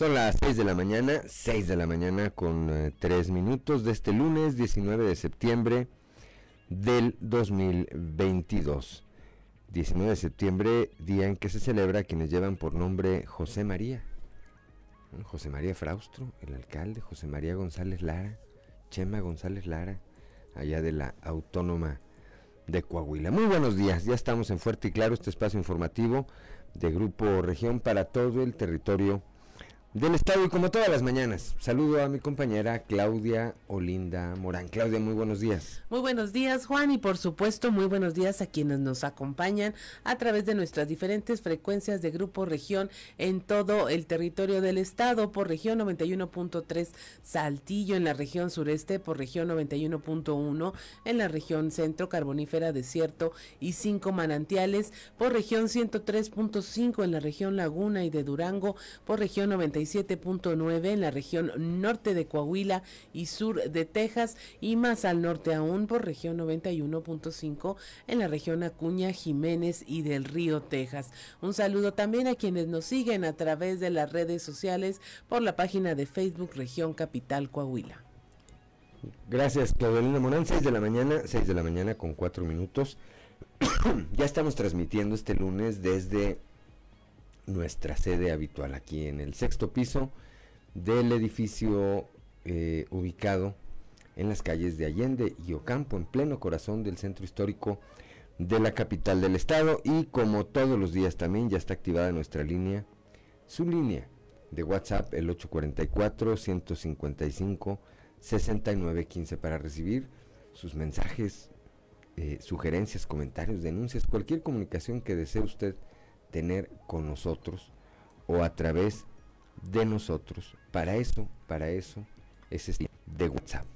Son las 6 de la mañana, 6 de la mañana con 3 eh, minutos de este lunes 19 de septiembre del 2022. 19 de septiembre, día en que se celebra quienes llevan por nombre José María. José María Fraustro, el alcalde, José María González Lara, Chema González Lara, allá de la Autónoma de Coahuila. Muy buenos días, ya estamos en Fuerte y Claro, este espacio informativo de Grupo Región para todo el territorio del Estado y como todas las mañanas. Saludo a mi compañera Claudia Olinda Morán. Claudia, muy buenos días. Muy buenos días, Juan, y por supuesto, muy buenos días a quienes nos acompañan a través de nuestras diferentes frecuencias de Grupo Región en todo el territorio del Estado, por región 91.3 Saltillo, en la región sureste, por región 91.1, en la región centro, carbonífera, desierto y cinco manantiales, por región 103.5 en la región Laguna y de Durango, por región 91 97.9 en la región norte de Coahuila y sur de Texas y más al norte aún por región 91.5 en la región Acuña, Jiménez y del Río, Texas. Un saludo también a quienes nos siguen a través de las redes sociales por la página de Facebook Región Capital Coahuila. Gracias, Claudelina Morán. 6 de la mañana, 6 de la mañana con 4 minutos. ya estamos transmitiendo este lunes desde nuestra sede habitual aquí en el sexto piso del edificio eh, ubicado en las calles de Allende y Ocampo, en pleno corazón del centro histórico de la capital del estado. Y como todos los días también ya está activada nuestra línea, su línea de WhatsApp, el 844-155-6915, para recibir sus mensajes, eh, sugerencias, comentarios, denuncias, cualquier comunicación que desee usted tener con nosotros o a través de nosotros. Para eso, para eso es este de WhatsApp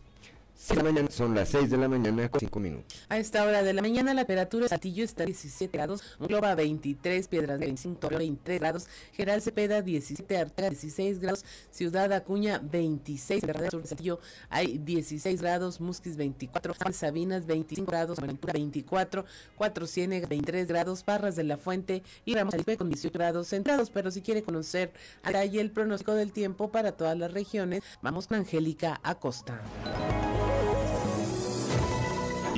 mañana, son las 6 de la mañana con 5 minutos. A esta hora de la mañana la temperatura de Saltillo está a 17 grados, Globa 23, Piedras de 25, 23 grados, Geral Cepeda 17, Arteaga 16 grados, Ciudad Acuña 26, Guerrero Sur de Saltillo hay 16 grados, Musquis 24, Sabinas 25 grados, Buenaventura 24, Cuatro Ciénegas 23 grados, Parras de la Fuente y Ramos Felipe con 18 grados centrados, pero si quiere conocer ahí el pronóstico del tiempo para todas las regiones, vamos con Angélica Acosta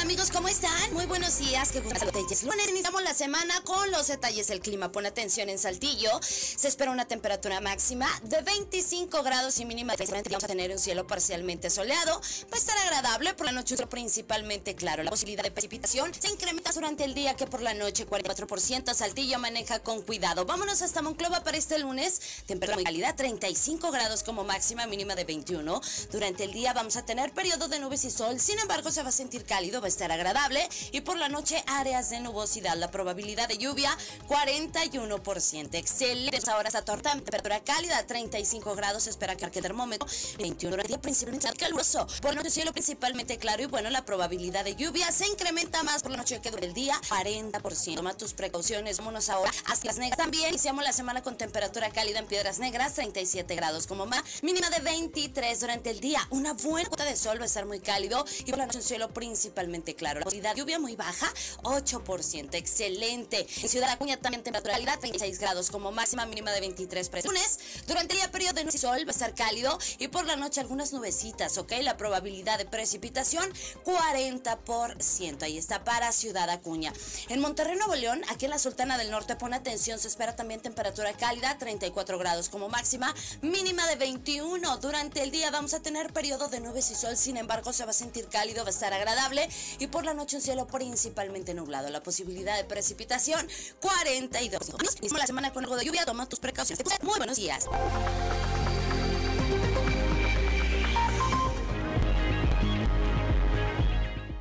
Amigos? ¿Cómo están? Muy buenos días, qué gusto Lunes iniciamos la semana con los detalles del clima. Pon atención en Saltillo. Se espera una temperatura máxima de 25 grados y mínima de Vamos a tener un cielo parcialmente soleado. Va a estar agradable por la noche, principalmente claro. La posibilidad de precipitación se incrementa durante el día que por la noche 44%. Saltillo maneja con cuidado. Vámonos hasta Monclova para este lunes. Temperatura muy cálida, 35 grados como máxima, mínima de 21. Durante el día vamos a tener periodo de nubes y sol. Sin embargo, se va a sentir cálido, va a estar agradable y por la noche áreas de nubosidad. La probabilidad de lluvia 41%. Excelente. Ahora esta torta temperatura cálida 35 grados. Espera que el termómetro 21 horas día principalmente caluroso. Por la noche cielo principalmente claro y bueno, la probabilidad de lluvia se incrementa más por la noche que el día 40%. Toma tus precauciones. Vámonos ahora hasta las negras. También iniciamos la semana con temperatura cálida en Piedras Negras 37 grados como más. Mínima de 23 durante el día. Una buena cuota de sol va a estar muy cálido y por la noche cielo principalmente claro. La posibilidad de lluvia muy baja, 8%. Excelente. En Ciudad Acuña también temperatura 36 grados como máxima mínima de 23 para lunes. Durante el día periodo de sol va a estar cálido y por la noche algunas nubecitas, ¿ok? La probabilidad de precipitación 40%. Ahí está para Ciudad Acuña. En Monterrey, Nuevo León, aquí en la Sultana del Norte, pone atención, se espera también temperatura cálida, 34 grados como máxima, mínima de 21. Durante el día vamos a tener periodo de nubes y sol, sin embargo se va a sentir cálido, va a estar agradable y por la noche un cielo principalmente nublado. La posibilidad de precipitación 42. Mismo la semana con algo de lluvia, toma tus precauciones. Muy buenos días.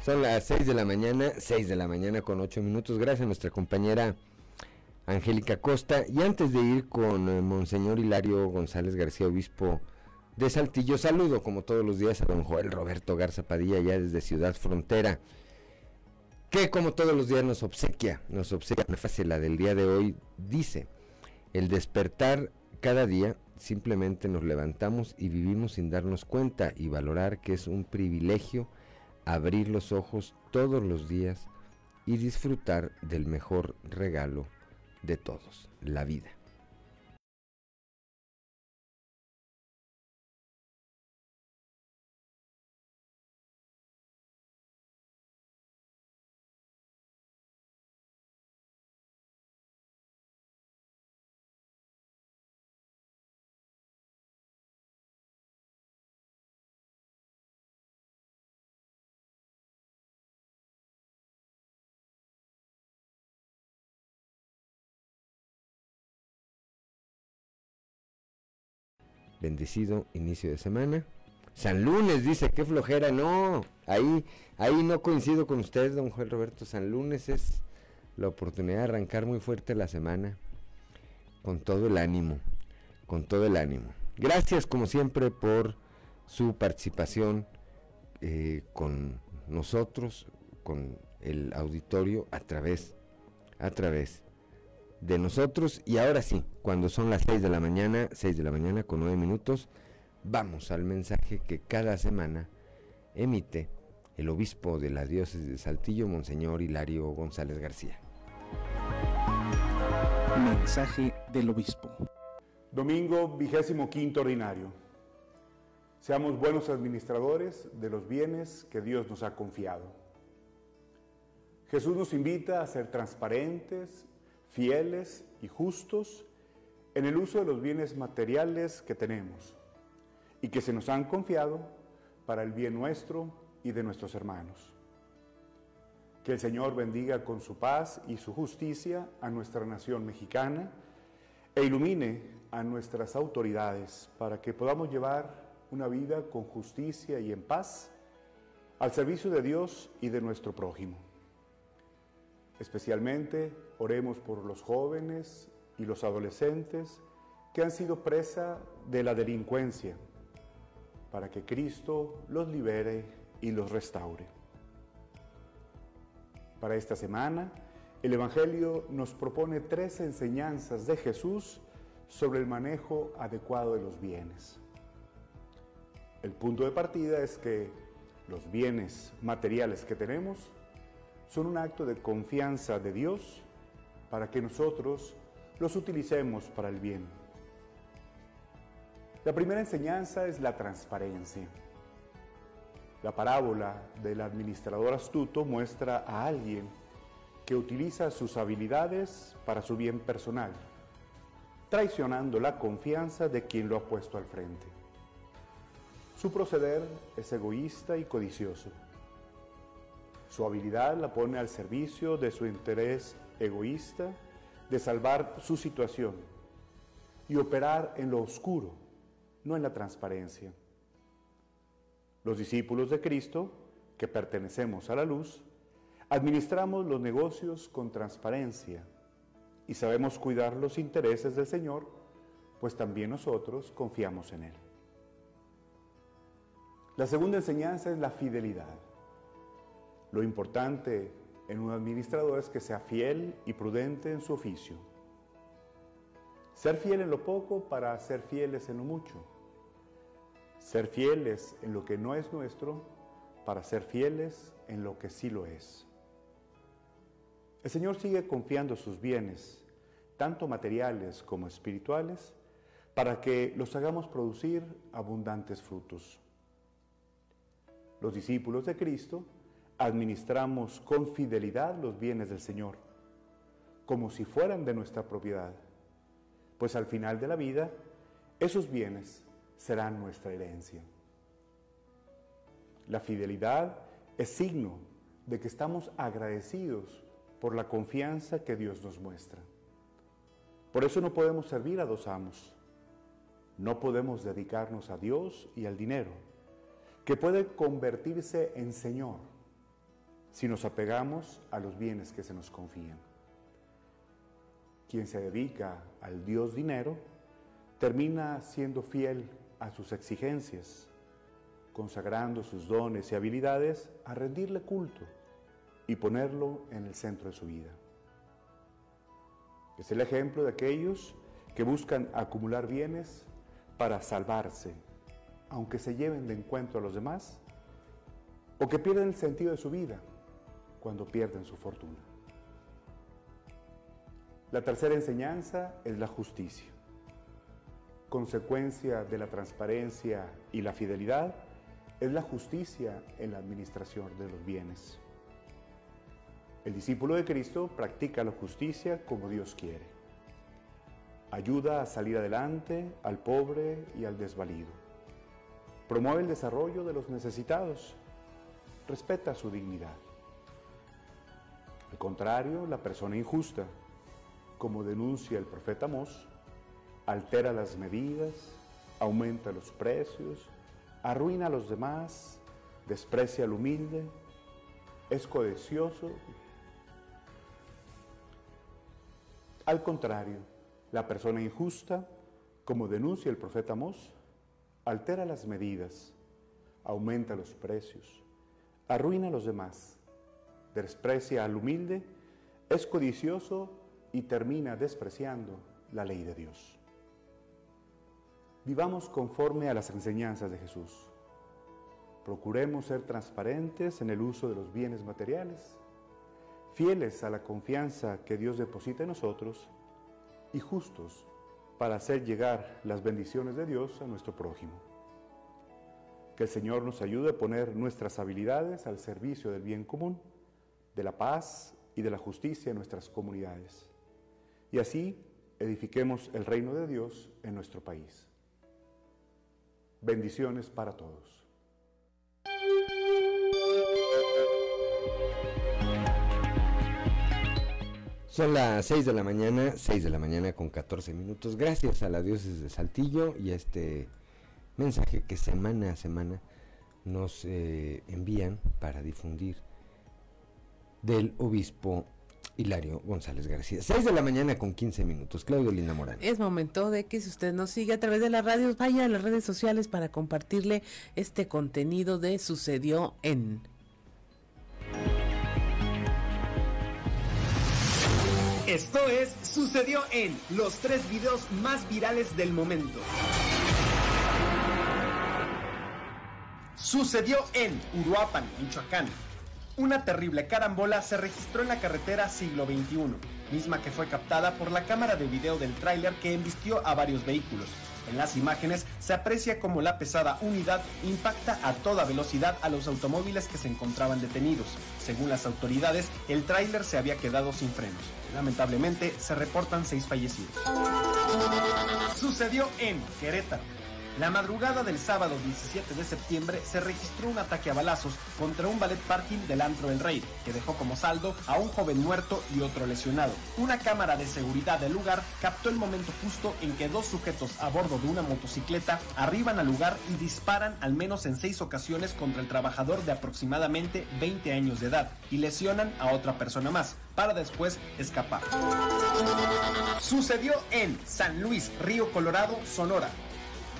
Son las 6 de la mañana, 6 de la mañana con 8 minutos. Gracias a nuestra compañera Angélica Costa. Y antes de ir con eh, Monseñor Hilario González García, obispo de Saltillo, saludo como todos los días a don Joel Roberto Garza Padilla, ya desde Ciudad Frontera, que como todos los días nos obsequia, nos obsequia una frase, la del día de hoy, dice, el despertar cada día simplemente nos levantamos y vivimos sin darnos cuenta y valorar que es un privilegio abrir los ojos todos los días y disfrutar del mejor regalo de todos, la vida. Bendecido inicio de semana. San Lunes dice, qué flojera. No, ahí, ahí no coincido con usted, don Juan Roberto. San Lunes es la oportunidad de arrancar muy fuerte la semana. Con todo el ánimo, con todo el ánimo. Gracias como siempre por su participación eh, con nosotros, con el auditorio a través, a través de nosotros. Y ahora sí, cuando son las 6 de la mañana, 6 de la mañana con 9 minutos, vamos al mensaje que cada semana emite el obispo de la diócesis de Saltillo, Monseñor Hilario González García. Mensaje del obispo. Domingo vigésimo quinto ordinario. Seamos buenos administradores de los bienes que Dios nos ha confiado. Jesús nos invita a ser transparentes fieles y justos en el uso de los bienes materiales que tenemos y que se nos han confiado para el bien nuestro y de nuestros hermanos. Que el Señor bendiga con su paz y su justicia a nuestra nación mexicana e ilumine a nuestras autoridades para que podamos llevar una vida con justicia y en paz al servicio de Dios y de nuestro prójimo. Especialmente oremos por los jóvenes y los adolescentes que han sido presa de la delincuencia, para que Cristo los libere y los restaure. Para esta semana, el Evangelio nos propone tres enseñanzas de Jesús sobre el manejo adecuado de los bienes. El punto de partida es que los bienes materiales que tenemos son un acto de confianza de Dios para que nosotros los utilicemos para el bien. La primera enseñanza es la transparencia. La parábola del administrador astuto muestra a alguien que utiliza sus habilidades para su bien personal, traicionando la confianza de quien lo ha puesto al frente. Su proceder es egoísta y codicioso su habilidad la pone al servicio de su interés egoísta de salvar su situación y operar en lo oscuro, no en la transparencia. Los discípulos de Cristo, que pertenecemos a la luz, administramos los negocios con transparencia y sabemos cuidar los intereses del Señor, pues también nosotros confiamos en Él. La segunda enseñanza es la fidelidad. Lo importante en un administrador es que sea fiel y prudente en su oficio. Ser fiel en lo poco para ser fieles en lo mucho. Ser fieles en lo que no es nuestro para ser fieles en lo que sí lo es. El Señor sigue confiando sus bienes, tanto materiales como espirituales, para que los hagamos producir abundantes frutos. Los discípulos de Cristo administramos con fidelidad los bienes del Señor, como si fueran de nuestra propiedad, pues al final de la vida esos bienes serán nuestra herencia. La fidelidad es signo de que estamos agradecidos por la confianza que Dios nos muestra. Por eso no podemos servir a dos amos. No podemos dedicarnos a Dios y al dinero, que puede convertirse en Señor si nos apegamos a los bienes que se nos confían. Quien se dedica al Dios dinero termina siendo fiel a sus exigencias, consagrando sus dones y habilidades a rendirle culto y ponerlo en el centro de su vida. Es el ejemplo de aquellos que buscan acumular bienes para salvarse, aunque se lleven de encuentro a los demás, o que pierden el sentido de su vida cuando pierden su fortuna. La tercera enseñanza es la justicia. Consecuencia de la transparencia y la fidelidad es la justicia en la administración de los bienes. El discípulo de Cristo practica la justicia como Dios quiere. Ayuda a salir adelante al pobre y al desvalido. Promueve el desarrollo de los necesitados. Respeta su dignidad. Al contrario, la persona injusta, como denuncia el profeta Mos, altera las medidas, aumenta los precios, arruina a los demás, desprecia al humilde, es codicioso. Al contrario, la persona injusta, como denuncia el profeta Mos, altera las medidas, aumenta los precios, arruina a los demás, desprecia al humilde, es codicioso y termina despreciando la ley de Dios. Vivamos conforme a las enseñanzas de Jesús. Procuremos ser transparentes en el uso de los bienes materiales fieles a la confianza que Dios deposita en nosotros y justos para hacer llegar las bendiciones de Dios a nuestro prójimo. Que el Señor nos ayude a poner nuestras habilidades al servicio del bien común, de la paz y de la justicia en nuestras comunidades. Y así edifiquemos el reino de Dios en nuestro país. Bendiciones para todos. Son las 6 de la mañana, 6 de la mañana con 14 minutos. Gracias a la diócesis de Saltillo y a este mensaje que semana a semana nos eh, envían para difundir del obispo Hilario González García. 6 de la mañana con 15 minutos. Claudio Linda Morán. Es momento de que si usted nos sigue a través de las radios, vaya a las redes sociales para compartirle este contenido de Sucedió en... Esto es Sucedió en los tres videos más virales del momento. Sucedió en Uruapan, Michoacán. Una terrible carambola se registró en la carretera siglo XXI, misma que fue captada por la cámara de video del tráiler que embistió a varios vehículos. En las imágenes se aprecia como la pesada unidad impacta a toda velocidad a los automóviles que se encontraban detenidos. Según las autoridades, el tráiler se había quedado sin frenos. Lamentablemente, se reportan seis fallecidos. Sucedió en Querétaro. La madrugada del sábado 17 de septiembre se registró un ataque a balazos contra un ballet parking del Antro El Rey, que dejó como saldo a un joven muerto y otro lesionado. Una cámara de seguridad del lugar captó el momento justo en que dos sujetos a bordo de una motocicleta arriban al lugar y disparan al menos en seis ocasiones contra el trabajador de aproximadamente 20 años de edad y lesionan a otra persona más para después escapar. Sucedió en San Luis, Río Colorado, Sonora.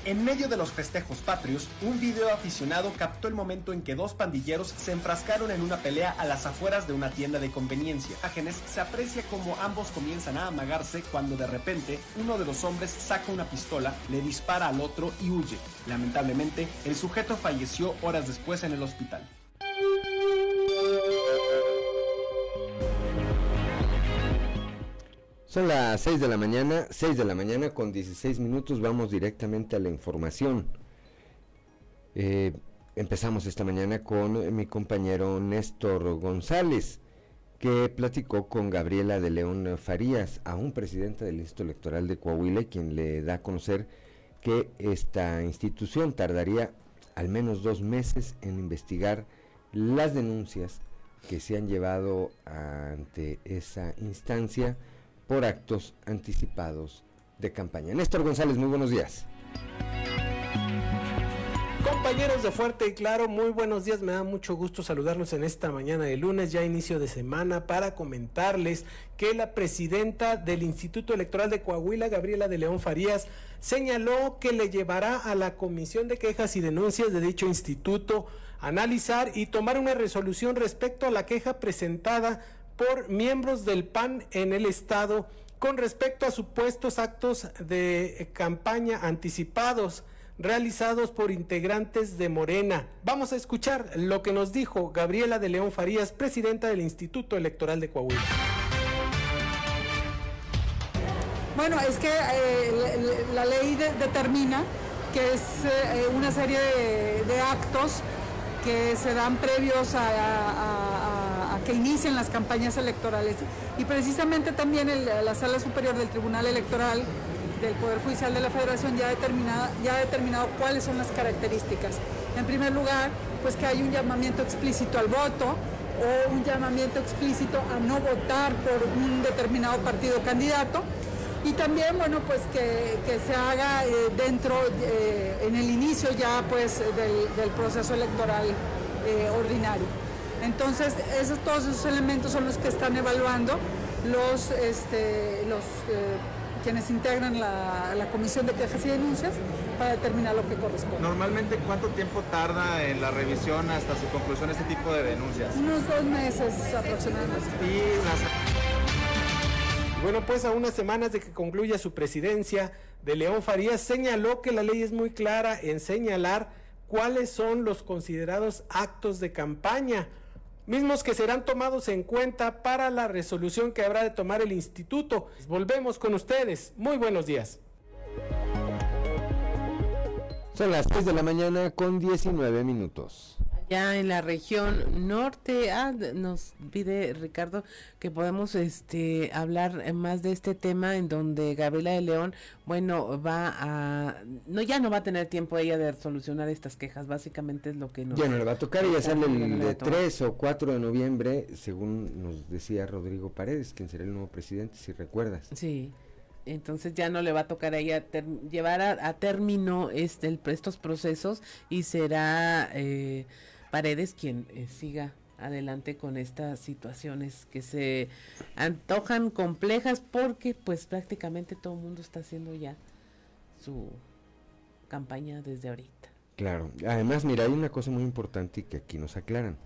En medio de los festejos patrios, un video aficionado captó el momento en que dos pandilleros se enfrascaron en una pelea a las afueras de una tienda de conveniencia. Imágenes se aprecia como ambos comienzan a amagarse cuando de repente uno de los hombres saca una pistola, le dispara al otro y huye. Lamentablemente, el sujeto falleció horas después en el hospital. Son las 6 de la mañana, 6 de la mañana con 16 minutos, vamos directamente a la información. Eh, empezamos esta mañana con mi compañero Néstor González, que platicó con Gabriela de León Farías, aún presidenta del Instituto Electoral de Coahuila, quien le da a conocer que esta institución tardaría al menos dos meses en investigar las denuncias que se han llevado ante esa instancia por actos anticipados de campaña. Néstor González, muy buenos días. Compañeros de Fuerte y Claro, muy buenos días. Me da mucho gusto saludarlos en esta mañana de lunes, ya inicio de semana, para comentarles que la presidenta del Instituto Electoral de Coahuila, Gabriela de León Farías, señaló que le llevará a la Comisión de Quejas y Denuncias de dicho instituto analizar y tomar una resolución respecto a la queja presentada por miembros del PAN en el Estado con respecto a supuestos actos de campaña anticipados realizados por integrantes de Morena. Vamos a escuchar lo que nos dijo Gabriela de León Farías, presidenta del Instituto Electoral de Coahuila. Bueno, es que eh, la, ley determina que es eh, una serie de, actos que se dan previos a, que inicien las campañas electorales. Y precisamente también la Sala Superior del Tribunal Electoral del Poder Judicial de la Federación ya, ya ha determinado cuáles son las características. En primer lugar, pues que hay un llamamiento explícito al voto o un llamamiento explícito a no votar por un determinado partido candidato y también bueno pues que, se haga eh, dentro eh, en el inicio ya pues del, proceso electoral eh, ordinario entonces esos todos esos elementos son los que están evaluando los este, los quienes integran la, Comisión de Quejas y Denuncias para determinar lo que corresponde. Normalmente, ¿cuánto tiempo tarda en la revisión hasta su conclusión este tipo de denuncias? Unos dos meses aproximadamente. Bueno, pues a unas semanas de que concluya su presidencia, de León Farías señaló que la ley es muy clara en señalar cuáles son los considerados actos de campaña mismos que serán tomados en cuenta para la resolución que habrá de tomar el instituto. Volvemos con ustedes. Muy buenos días. Son las 3 de la mañana con 19 minutos ya en la región norte. Ah, nos pide Ricardo que podemos este hablar más de este tema en donde Gabriela de León, bueno, va a no ya no va a tener tiempo ella de solucionar estas quejas, básicamente es lo que nos Ya no le va a tocar, ella sale el de 3 o 4 de noviembre, según nos decía Rodrigo Paredes, quien será el nuevo presidente, si recuerdas. Sí entonces ya no le va a tocar a ella llevar a, término este, estos procesos y será eh, Paredes quien eh, siga adelante con estas situaciones que se antojan complejas porque pues prácticamente todo el mundo está haciendo ya su campaña desde ahorita. Claro, además mira, hay una cosa muy importante que aquí nos aclaran.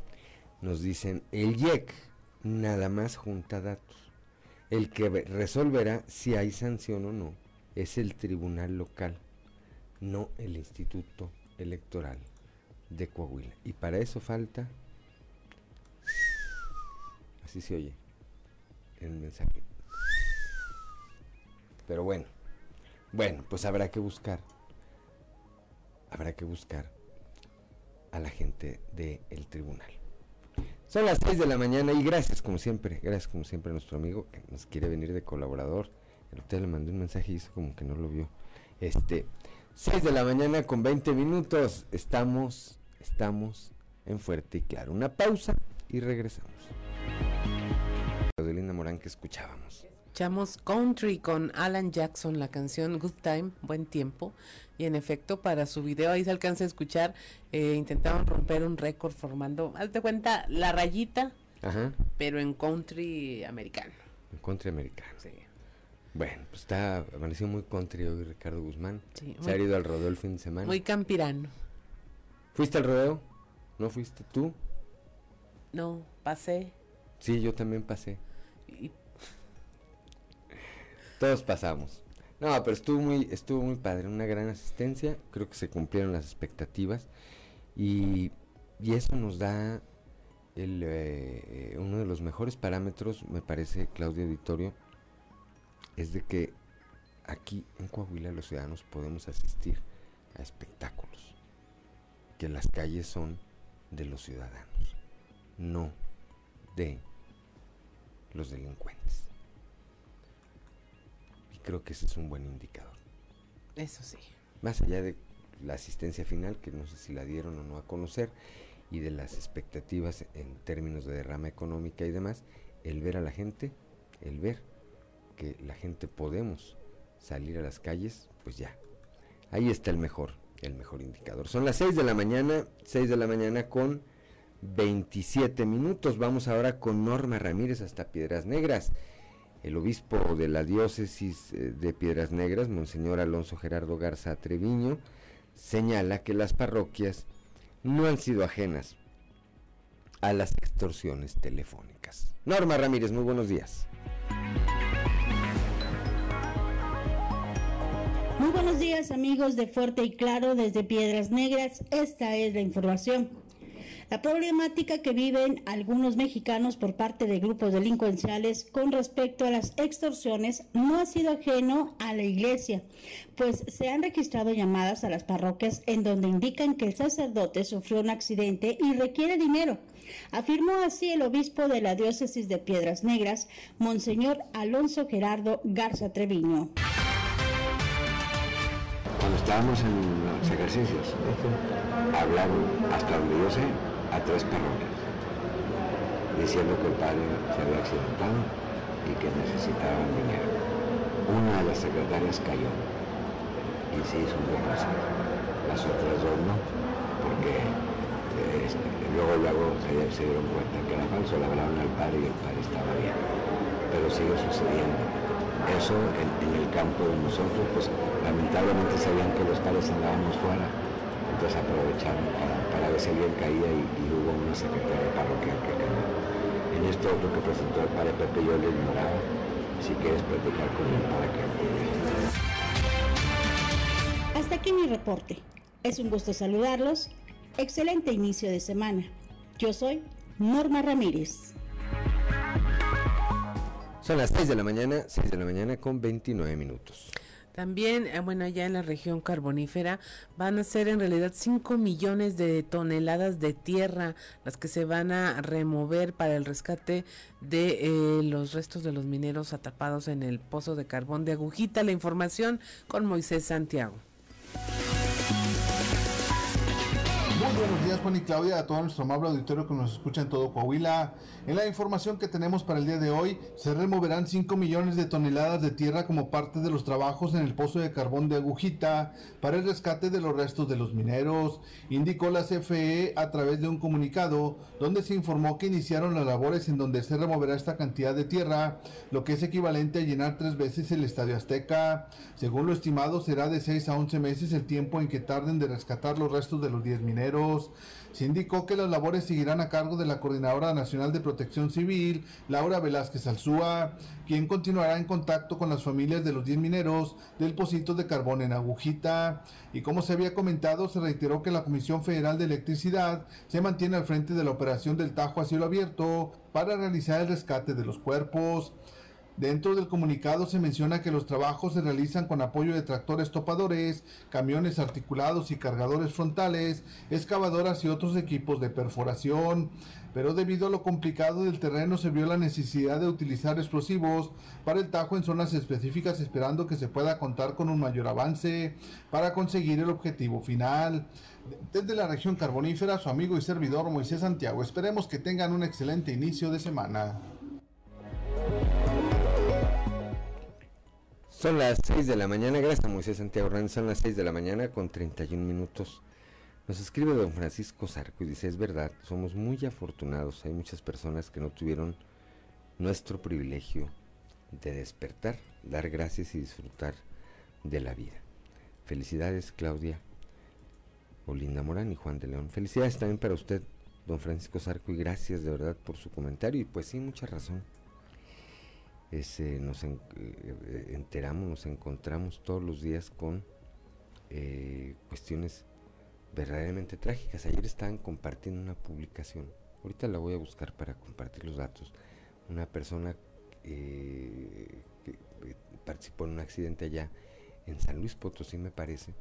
Nos dicen, el IEC nada más junta datos. El que resolverá si hay sanción o no es el tribunal local, no el instituto electoral de Coahuila. Y para eso falta, así se oye el mensaje. Pero bueno, bueno, pues habrá que buscar, habrá que buscar a la gente del tribunal. Son las 6 de la mañana y gracias como siempre, gracias como siempre a nuestro amigo que nos quiere venir de colaborador. El usted le mandé un mensaje y hizo como que no lo vio. Este, 6 de la mañana con 20 minutos. Estamos Estamos en Fuerte y Claro. Una pausa y regresamos. Linda Morán que escuchábamos. Escuchamos Country con Alan Jackson, la canción Good Time, Buen Tiempo. Y en efecto, para su video ahí se alcanza a escuchar, eh, intentaron romper un récord formando, hazte cuenta, la rayita, pero en country americano. En country americano. Sí. Bueno, pues está, amaneció muy country hoy Ricardo Guzmán. se ha ido al rodeo el fin de semana. Muy campirano. ¿Fuiste al rodeo? ¿No fuiste tú? No, pasé. Sí, yo también pasé. Todos pasamos. No, pero estuvo muy, estuvo muy padre, una gran asistencia, creo que se cumplieron las expectativas y, eso nos da el, eh, uno de los mejores parámetros, me parece, Claudio Auditorio, es de que aquí en Coahuila los ciudadanos podemos asistir a espectáculos que las calles son de los ciudadanos, no de los delincuentes. Y creo que ese es un buen indicador. Eso sí. Más allá de la asistencia final, que no sé si la dieron o no a conocer, y de las expectativas en términos de derrama económica y demás, el ver a la gente, el ver que la gente podemos salir a las calles, pues ya, ahí está el mejor el mejor indicador. Son las 6 de la mañana, 6 de la mañana con 27 minutos. Vamos ahora con Norma Ramírez hasta Piedras Negras. El obispo de la diócesis eh, de Piedras Negras, Monseñor Alonso Gerardo Garza Treviño, señala que las parroquias no han sido ajenas a las extorsiones telefónicas. Norma Ramírez, muy buenos días. Amigos de Fuerte y Claro desde Piedras Negras. Esta es la información. La problemática que viven algunos mexicanos por parte de grupos delincuenciales con respecto a las extorsiones no ha sido ajeno a la iglesia, pues se han registrado llamadas a las parroquias en donde indican que el sacerdote sufrió un accidente y requiere dinero. Afirmó así el obispo de la diócesis de Piedras Negras, Monseñor Alonso Gerardo Garza Treviño. Cuando estábamos en los ejercicios, hablaron hasta donde yo sé a tres parroquias, diciendo que el padre se había accidentado y que necesitaban dinero. Una de las secretarias cayó y se hizo un depósito. Las otras dos no, porque este, luego, luego se, se, dieron cuenta que era falso, le hablaron al padre y el padre estaba bien. Pero sigue sucediendo. Eso en, el campo de nosotros, pues lamentablemente sabían que los padres andábamos fuera entonces aprovecharon para, para ver si alguien caía y, y, hubo una secretaria parroquial que cayó. En esto otro que presentó el padre Pepe yo le ignoraba. Si quieres platicar con él para que Hasta aquí mi reporte. Es un gusto saludarlos. Excelente inicio de semana. Yo soy Norma Ramírez. Son las 6 de la mañana, 6 de la mañana con 29 minutos. También, eh, bueno, allá en la región carbonífera van a ser en realidad 5 millones de toneladas de tierra las que se van a remover para el rescate de eh, los restos de los mineros atrapados en el pozo de carbón de Agujita. La información con Moisés Santiago. Muy buenos días Juan y Claudia, a todo nuestro amable auditorio que nos escucha en todo Coahuila. En la información que tenemos para el día de hoy, se removerán 5 millones de toneladas de tierra como parte de los trabajos en el pozo de carbón de Agujita para el rescate de los restos de los mineros, indicó la CFE a través de un comunicado donde se informó que iniciaron las labores en donde se removerá esta cantidad de tierra, lo que es equivalente a llenar tres veces el Estadio Azteca. Según lo estimado, será de 6 a 11 meses el tiempo en que tarden de rescatar los restos de los 10 mineros. Se indicó que las labores seguirán a cargo de la Coordinadora Nacional de Protección Civil, Laura Velázquez Alzúa, quien continuará en contacto con las familias de los 10 mineros del Pocito de Carbón en Agujita. Y como se había comentado, se reiteró que la Comisión Federal de Electricidad se mantiene al frente de la operación del Tajo a cielo abierto para realizar el rescate de los cuerpos. Dentro del comunicado se menciona que los trabajos se realizan con apoyo de tractores topadores, camiones articulados y cargadores frontales, excavadoras y otros equipos de perforación. Pero debido a lo complicado del terreno se vio la necesidad de utilizar explosivos para el tajo en zonas específicas esperando que se pueda contar con un mayor avance para conseguir el objetivo final. Desde la región carbonífera, su amigo y servidor Moisés Santiago. Esperemos que tengan un excelente inicio de semana. Son las 6 de la mañana, gracias a Moisés Santiago Hernández, son las 6 de la mañana con 31 minutos. Nos escribe don Francisco Zarco y dice, es verdad, somos muy afortunados, hay muchas personas que no tuvieron nuestro privilegio de despertar, dar gracias y disfrutar de la vida. Felicidades Claudia, Olinda Morán y Juan de León. Felicidades también para usted, don Francisco Zarco, y gracias de verdad por su comentario y pues sí, mucha razón nos en, eh, enteramos, nos encontramos todos los días con eh, cuestiones verdaderamente trágicas. Ayer estaban compartiendo una publicación, ahorita la voy a buscar para compartir los datos. Una persona eh, que participó en un accidente allá en San Luis Potosí, me parece,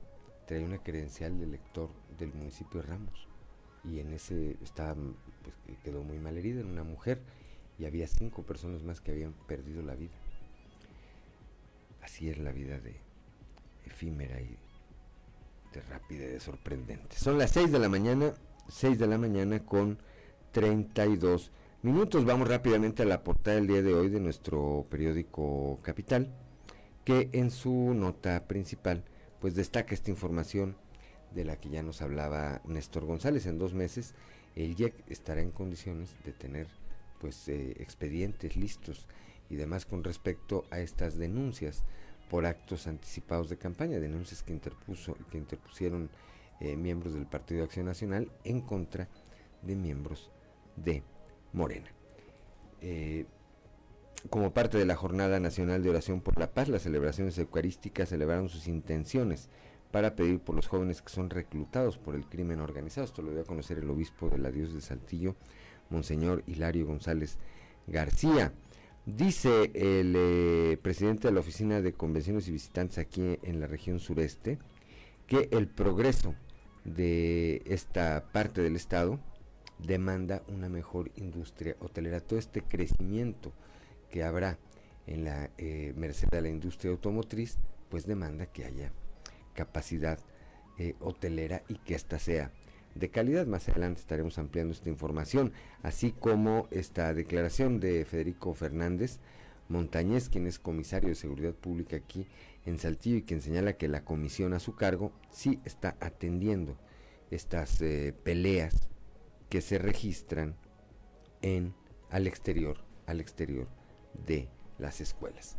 traía una credencial de lector del municipio de Ramos y en ese estaba, pues, quedó muy mal herida, en una mujer y había cinco personas más que habían perdido la vida. Así es la vida de efímera y de rápida y de sorprendente. Son las 6 de la mañana, 6 de la mañana con 32 minutos. Vamos rápidamente a la portada del día de hoy de nuestro periódico Capital, que en su nota principal pues destaca esta información de la que ya nos hablaba Néstor González. En dos meses el IEC estará en condiciones de tener pues eh, expedientes listos y demás con respecto a estas denuncias por actos anticipados de campaña, denuncias que interpuso que interpusieron eh, miembros del Partido de Acción Nacional en contra de miembros de Morena. Eh, como parte de la Jornada Nacional de Oración por la Paz, las celebraciones eucarísticas celebraron sus intenciones para pedir por los jóvenes que son reclutados por el crimen organizado. Esto lo dio a conocer el obispo de la diócesis de Saltillo, Monseñor Hilario González García. Dice el eh, presidente de la Oficina de Convenciones y Visitantes aquí en la región sureste que el progreso de esta parte del estado demanda una mejor industria hotelera. Todo este crecimiento que habrá en la eh, merced de la industria automotriz, pues demanda que haya capacidad eh, hotelera y que ésta sea de calidad. Más adelante estaremos ampliando esta información, así como esta declaración de Federico Fernández Montañez, quien es comisario de Seguridad Pública aquí en Saltillo y quien señala que la comisión a su cargo sí está atendiendo estas eh, peleas que se registran en al exterior, al exterior de las escuelas.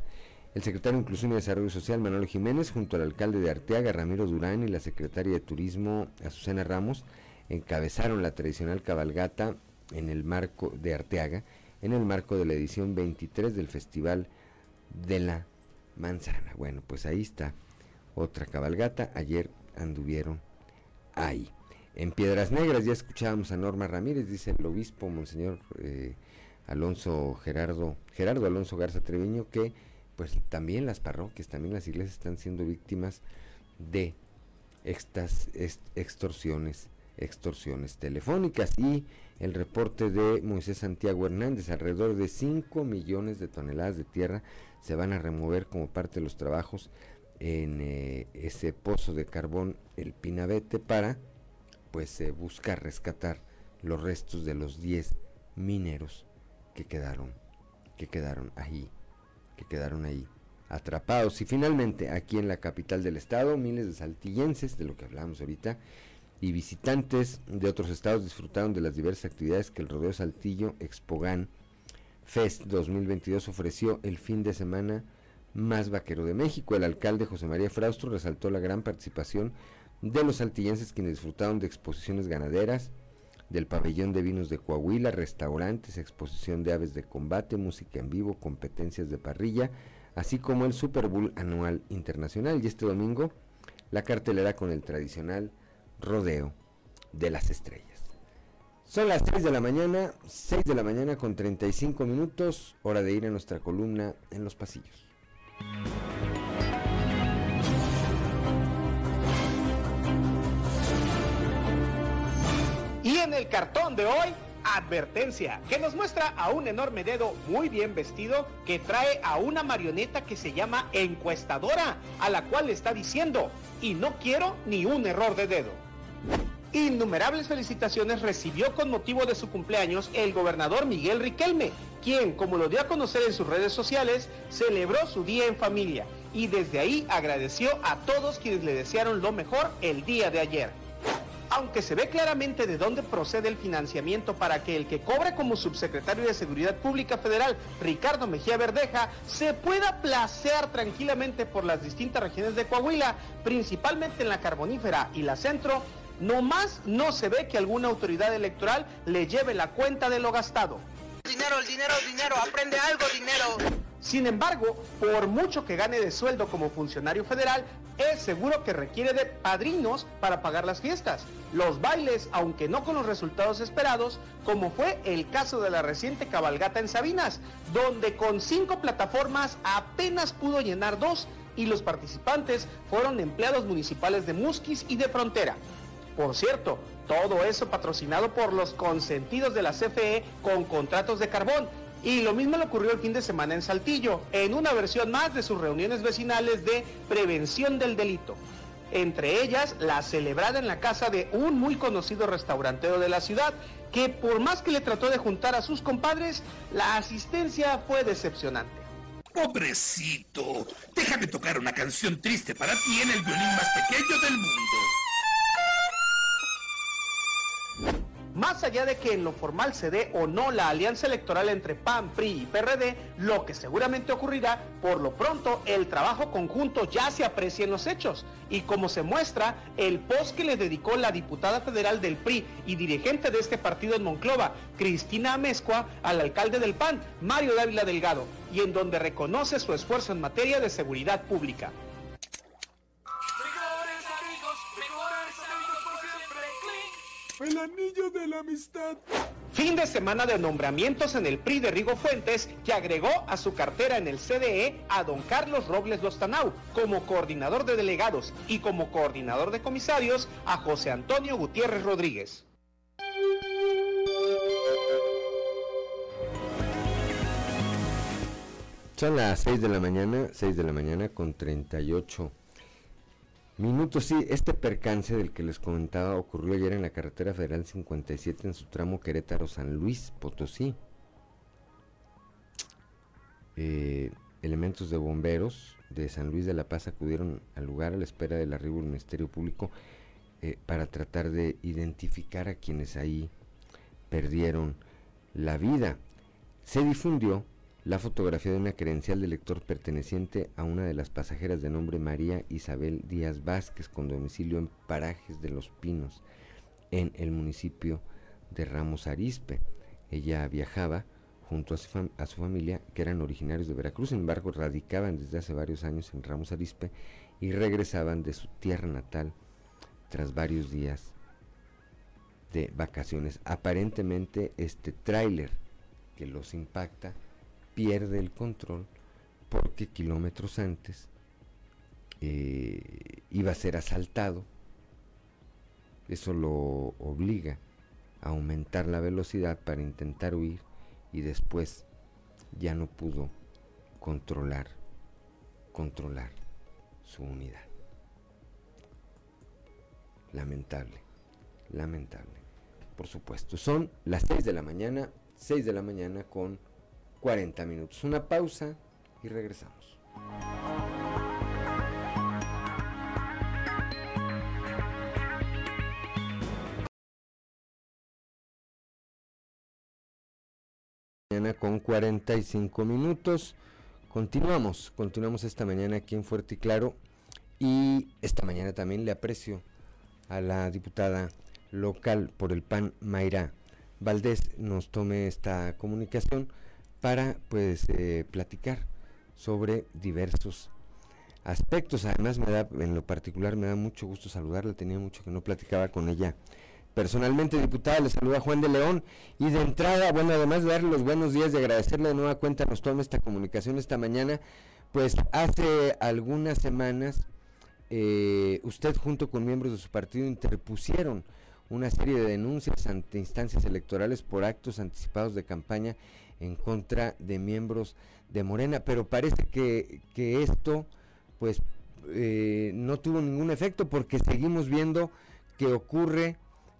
El secretario de Inclusión y Desarrollo Social, Manuel Jiménez, junto al alcalde de Arteaga, Ramiro Durán, y la secretaria de Turismo, Azucena Ramos, encabezaron la tradicional cabalgata en el marco de Arteaga, en el marco de la edición 23 del Festival de la Manzana. Bueno, pues ahí está otra cabalgata. Ayer anduvieron ahí. En Piedras Negras ya escuchábamos a Norma Ramírez, dice el obispo Monseñor eh, Alonso Gerardo, Gerardo Alonso Garza Treviño, que pues también las parroquias, también las iglesias están siendo víctimas de estas extorsiones, extorsiones telefónicas y el reporte de Moisés Santiago Hernández, alrededor de 5 millones de toneladas de tierra se van a remover como parte de los trabajos en eh, ese pozo de carbón, el Pinabete, para pues eh, buscar rescatar los restos de los 10 mineros que quedaron, que quedaron ahí que quedaron ahí atrapados. Y finalmente, aquí en la capital del estado, miles de saltillenses, de lo que hablamos ahorita, y visitantes de otros estados disfrutaron de las diversas actividades que el Rodeo Saltillo Expogan Fest 2022 ofreció el fin de semana más vaquero de México. El alcalde José María Fraustro resaltó la gran participación de los saltillenses quienes disfrutaron de exposiciones ganaderas, del pabellón de vinos de Coahuila, restaurantes, exposición de aves de combate, música en vivo, competencias de parrilla, así como el Super Bowl anual internacional. Y este domingo la cartelera con el tradicional rodeo de las estrellas. Son las 6 de la mañana, 6 de la mañana con 35 minutos, hora de ir a nuestra columna en los pasillos. Y en el cartón de hoy, advertencia, que nos muestra a un enorme dedo muy bien vestido que trae a una marioneta que se llama encuestadora, a la cual le está diciendo, y no quiero ni un error de dedo. Innumerables felicitaciones recibió con motivo de su cumpleaños el gobernador Miguel Riquelme, quien, como lo dio a conocer en sus redes sociales, celebró su día en familia. Y desde ahí agradeció a todos quienes le desearon lo mejor el día de ayer. Aunque se ve claramente de dónde procede el financiamiento para que el que cobre como subsecretario de Seguridad Pública Federal, Ricardo Mejía Verdeja, se pueda placear tranquilamente por las distintas regiones de Coahuila, principalmente en la carbonífera y la centro, nomás no se ve que alguna autoridad electoral le lleve la cuenta de lo gastado. Dinero, el dinero, dinero, aprende algo, dinero. Sin embargo, por mucho que gane de sueldo como funcionario federal, es seguro que requiere de padrinos para pagar las fiestas, los bailes, aunque no con los resultados esperados, como fue el caso de la reciente cabalgata en Sabinas, donde con cinco plataformas apenas pudo llenar dos y los participantes fueron empleados municipales de Musquis y de Frontera. Por cierto, todo eso patrocinado por los consentidos de la CFE con contratos de carbón y lo mismo le ocurrió el fin de semana en Saltillo, en una versión más de sus reuniones vecinales de prevención del delito. Entre ellas, la celebrada en la casa de un muy conocido restaurantero de la ciudad, que por más que le trató de juntar a sus compadres, la asistencia fue decepcionante. Pobrecito, déjame tocar una canción triste para ti en el violín más pequeño del mundo. Más allá de que en lo formal se dé o no la alianza electoral entre PAN, PRI y PRD, lo que seguramente ocurrirá, por lo pronto el trabajo conjunto ya se aprecia en los hechos. Y como se muestra, el post que le dedicó la diputada federal del PRI y dirigente de este partido en Monclova, Cristina Amezcua, al alcalde del PAN, Mario Dávila Delgado, y en donde reconoce su esfuerzo en materia de seguridad pública. El anillo de la amistad. Fin de semana de nombramientos en el PRI de Rigo Fuentes, que agregó a su cartera en el CDE a don Carlos Robles Lostanau como coordinador de delegados y como coordinador de comisarios a José Antonio Gutiérrez Rodríguez. Son las 6 de la mañana, 6 de la mañana con 38 Minutos, sí, este percance del que les comentaba ocurrió ayer en la carretera federal 57 en su tramo Querétaro-San Luis, Potosí. Eh, elementos de bomberos de San Luis de la Paz acudieron al lugar a la espera del arribo del Ministerio Público eh, para tratar de identificar a quienes ahí perdieron la vida. Se difundió la fotografía de una credencial de lector perteneciente a una de las pasajeras de nombre María Isabel Díaz Vázquez con domicilio en Parajes de los Pinos, en el municipio de Ramos Arispe. Ella viajaba junto a su, familia, que eran originarios de Veracruz, sin embargo radicaban desde hace varios años en Ramos Arispe y regresaban de su tierra natal tras varios días de vacaciones. Aparentemente este tráiler que los impacta pierde el control porque kilómetros antes eh, iba a ser asaltado. Eso lo obliga a aumentar la velocidad para intentar huir y después ya no pudo controlar, controlar su unidad. Lamentable, lamentable. Por supuesto, son las 6 de la mañana, 6 de la mañana con 40 minutos. Una pausa y regresamos. Mañana con 45 minutos. Continuamos, continuamos esta mañana aquí en Fuerte y Claro. Y esta mañana también le aprecio a la diputada local por el PAN Mayra Valdés nos tome esta comunicación para pues eh, platicar sobre diversos aspectos. Además me da, en lo particular me da mucho gusto saludarla, tenía mucho que no platicaba con ella. Personalmente, diputada, le saluda Juan de León y de entrada, bueno, además de darle los buenos días y agradecerle de nueva cuenta nos toma esta comunicación esta mañana, pues hace algunas semanas eh, usted junto con miembros de su partido interpusieron una serie de denuncias ante instancias electorales por actos anticipados de campaña en contra de miembros de Morena, pero parece que, que esto pues eh, no tuvo ningún efecto porque seguimos viendo que ocurre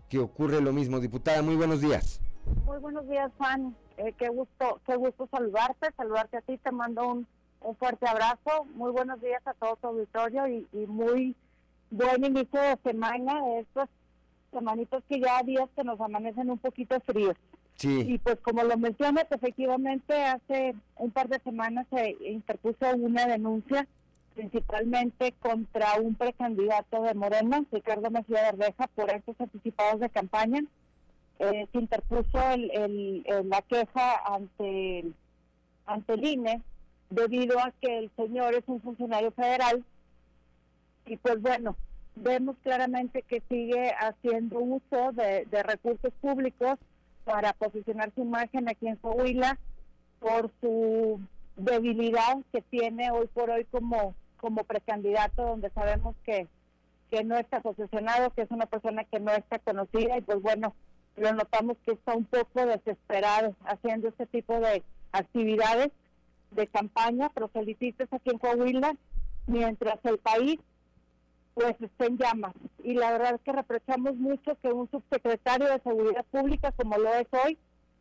que ocurre lo mismo. Diputada, muy buenos días. Muy buenos días, Juan. Eh, qué gusto, qué gusto saludarte, saludarte a ti. Te mando un, un fuerte abrazo. Muy buenos días a todo tu auditorio y, muy buen inicio de semana. Estos semanitos que ya días que nos amanecen un poquito fríos. Y pues como lo mencionas, efectivamente hace un par de semanas se interpuso una denuncia principalmente contra un precandidato de Morena, Ricardo Mejía Verdeja, por estos anticipados de campaña. Eh, se interpuso el, la queja ante, ante el INE debido a que el señor es un funcionario federal y pues bueno, vemos claramente que sigue haciendo uso de, de recursos públicos para posicionar su imagen aquí en Coahuila por su debilidad que tiene hoy por hoy como, como precandidato, donde sabemos que, que no está posicionado, que es una persona que no está conocida y pues bueno, lo notamos que está un poco desesperado haciendo este tipo de actividades de campaña proselitistas aquí en Coahuila, mientras el país pues está en llamas. Y la verdad es que reprochamos mucho que un subsecretario de Seguridad Pública, como lo es hoy,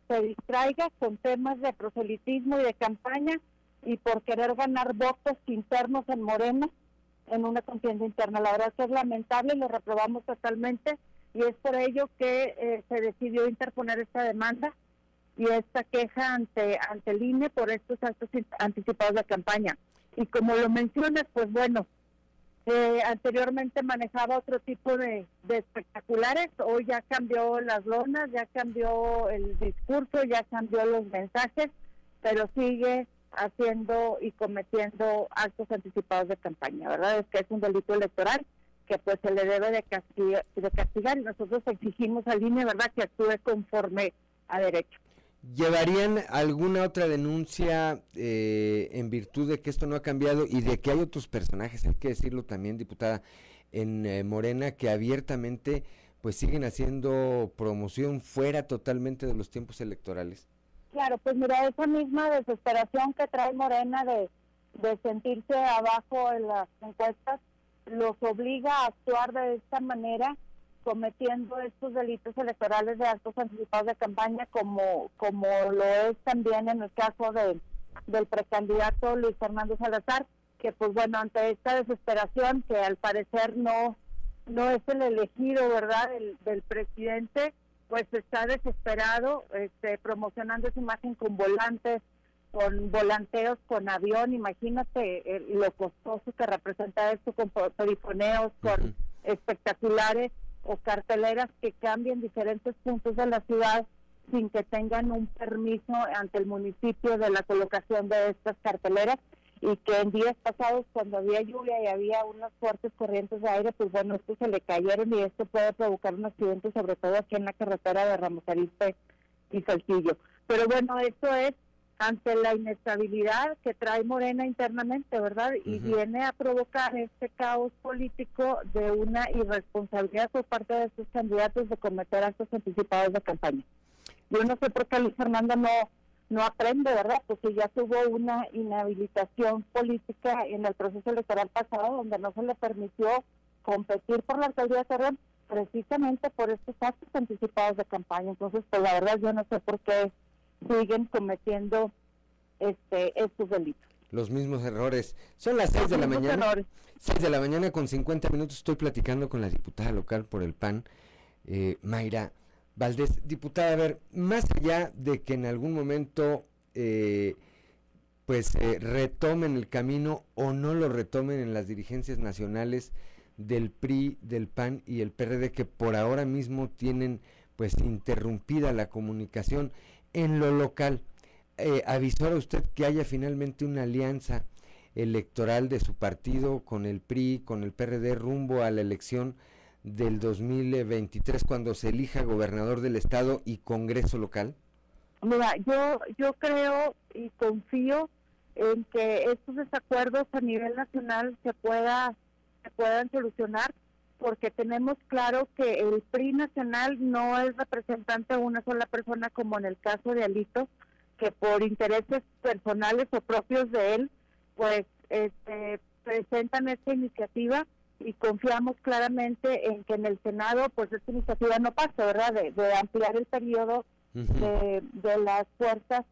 se distraiga con temas de proselitismo y de campaña y por querer ganar votos internos en Morena en una contienda interna. La verdad es que es lamentable, lo reprobamos totalmente y es por ello que eh, se decidió interponer esta demanda y esta queja ante, ante el INE por estos actos anticipados de campaña. Y como lo mencionas, pues bueno, eh, anteriormente manejaba otro tipo de, espectaculares, hoy ya cambió las lonas, ya cambió el discurso, ya cambió los mensajes, pero sigue haciendo y cometiendo actos anticipados de campaña, ¿verdad? Es que es un delito electoral que pues se le debe de castigar, de castigar y nosotros exigimos al INE, ¿verdad?, que actúe conforme a derecho. ¿Llevarían alguna otra denuncia eh, en virtud de que esto no ha cambiado y de que hay otros personajes, hay que decirlo también, diputada, en eh, Morena que abiertamente pues siguen haciendo promoción fuera totalmente de los tiempos electorales? Claro, pues mira, esa misma desesperación que trae Morena de, de sentirse abajo en las encuestas los obliga a actuar de esta manera cometiendo estos delitos electorales de actos anticipados de campaña como como lo es también en el caso de del precandidato Luis Fernando Salazar que pues bueno ante esta desesperación que al parecer no no es el elegido verdad del, del presidente pues está desesperado este promocionando su imagen con volantes con volanteos con avión. Imagínate lo costoso que representa esto con perifoneos con espectaculares o carteleras que cambien diferentes puntos de la ciudad sin que tengan un permiso ante el municipio de la colocación de estas carteleras y que en días pasados cuando había lluvia y había unas fuertes corrientes de aire, pues bueno, esto se le cayeron y esto puede provocar un accidente, sobre todo aquí en la carretera de Ramos Arizpe y Saltillo. Pero bueno, esto es ante la inestabilidad que trae Morena internamente, ¿verdad? Y viene a provocar este caos político de una irresponsabilidad por parte de sus candidatos de cometer actos anticipados de campaña. Yo no sé por qué Luis Fernando no no aprende, ¿verdad? Porque ya tuvo una inhabilitación política en el proceso electoral pasado donde no se le permitió competir por la alcaldía de Torreón precisamente por estos actos anticipados de campaña. Entonces, pues la verdad yo no sé por qué siguen cometiendo este estos delitos. Los mismos errores. Son las 6 de la mañana. 6 de la mañana con 50 minutos estoy platicando con la diputada local por el PAN, eh, Mayra Valdés. Diputada, a ver, más allá de que en algún momento eh, pues eh, retomen el camino o no lo retomen en las dirigencias nacionales del PRI, del PAN y el PRD que por ahora mismo tienen pues interrumpida la comunicación en lo local, eh, avisó a usted que haya finalmente una alianza electoral de su partido con el PRI, con el PRD rumbo a la elección del 2023 cuando se elija gobernador del estado y congreso local? Mira, yo yo creo y confío en que estos desacuerdos a nivel nacional se pueda se puedan solucionar porque tenemos claro que el PRI nacional no es representante de una sola persona como en el caso de Alito, que por intereses personales o propios de él, pues este, presentan esta iniciativa y confiamos claramente en que en el Senado pues esta iniciativa no pase, ¿verdad? De, ampliar el periodo de, las fuerzas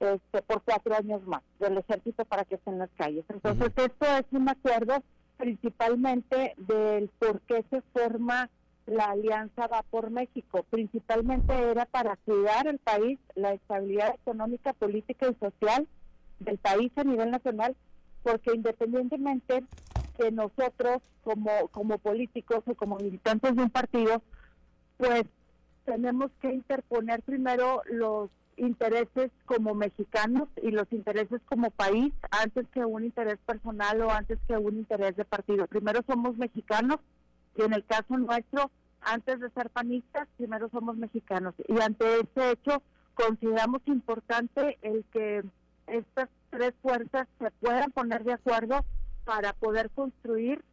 este, por cuatro años más del ejército para que estén en las calles. Entonces esto es un acuerdo principalmente del por qué se forma la alianza Va por México. Principalmente era para cuidar el país, la estabilidad económica, política y social del país a nivel nacional, porque independientemente que nosotros como, como políticos o como militantes de un partido, pues tenemos que interponer primero los intereses como mexicanos y los intereses como país antes que un interés personal o antes que un interés de partido. Primero somos mexicanos y en el caso nuestro, antes de ser panistas, primero somos mexicanos. Y ante este hecho, consideramos importante el que estas tres fuerzas se puedan poner de acuerdo para poder construir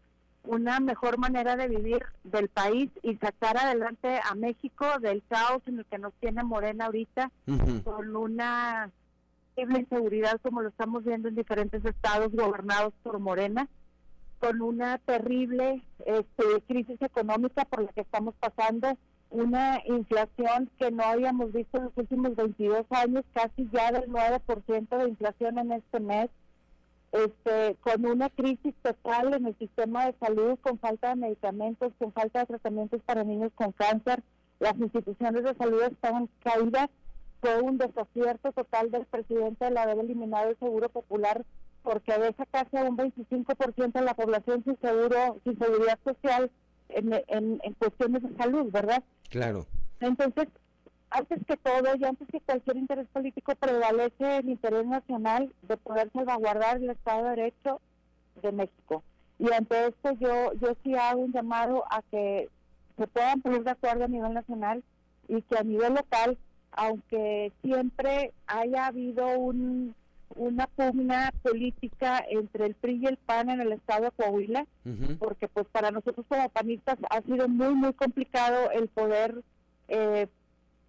una mejor manera de vivir del país y sacar adelante a México del caos en el que nos tiene Morena ahorita, con una inseguridad como lo estamos viendo en diferentes estados gobernados por Morena, con una terrible este, crisis económica por la que estamos pasando, una inflación que no habíamos visto en los últimos 22 años, casi ya del 9% de inflación en este mes, este, con una crisis total en el sistema de salud, con falta de medicamentos, con falta de tratamientos para niños con cáncer. Las instituciones de salud estaban caídas. Fue un desacierto total del presidente el haber eliminado el seguro popular porque deja casi a un 25% de la población sin seguro, sin seguridad social en, en, en cuestiones de salud, ¿verdad? Claro. Entonces, antes que todo y antes que cualquier interés político prevalece el interés nacional de poder salvaguardar el Estado de Derecho de México. Y ante esto yo, yo sí hago un llamado a que se puedan poner de acuerdo a nivel nacional y que a nivel local, aunque siempre haya habido un, una pugna política entre el PRI y el PAN en el estado de Coahuila, porque pues para nosotros como panistas ha sido muy, muy complicado el poder eh,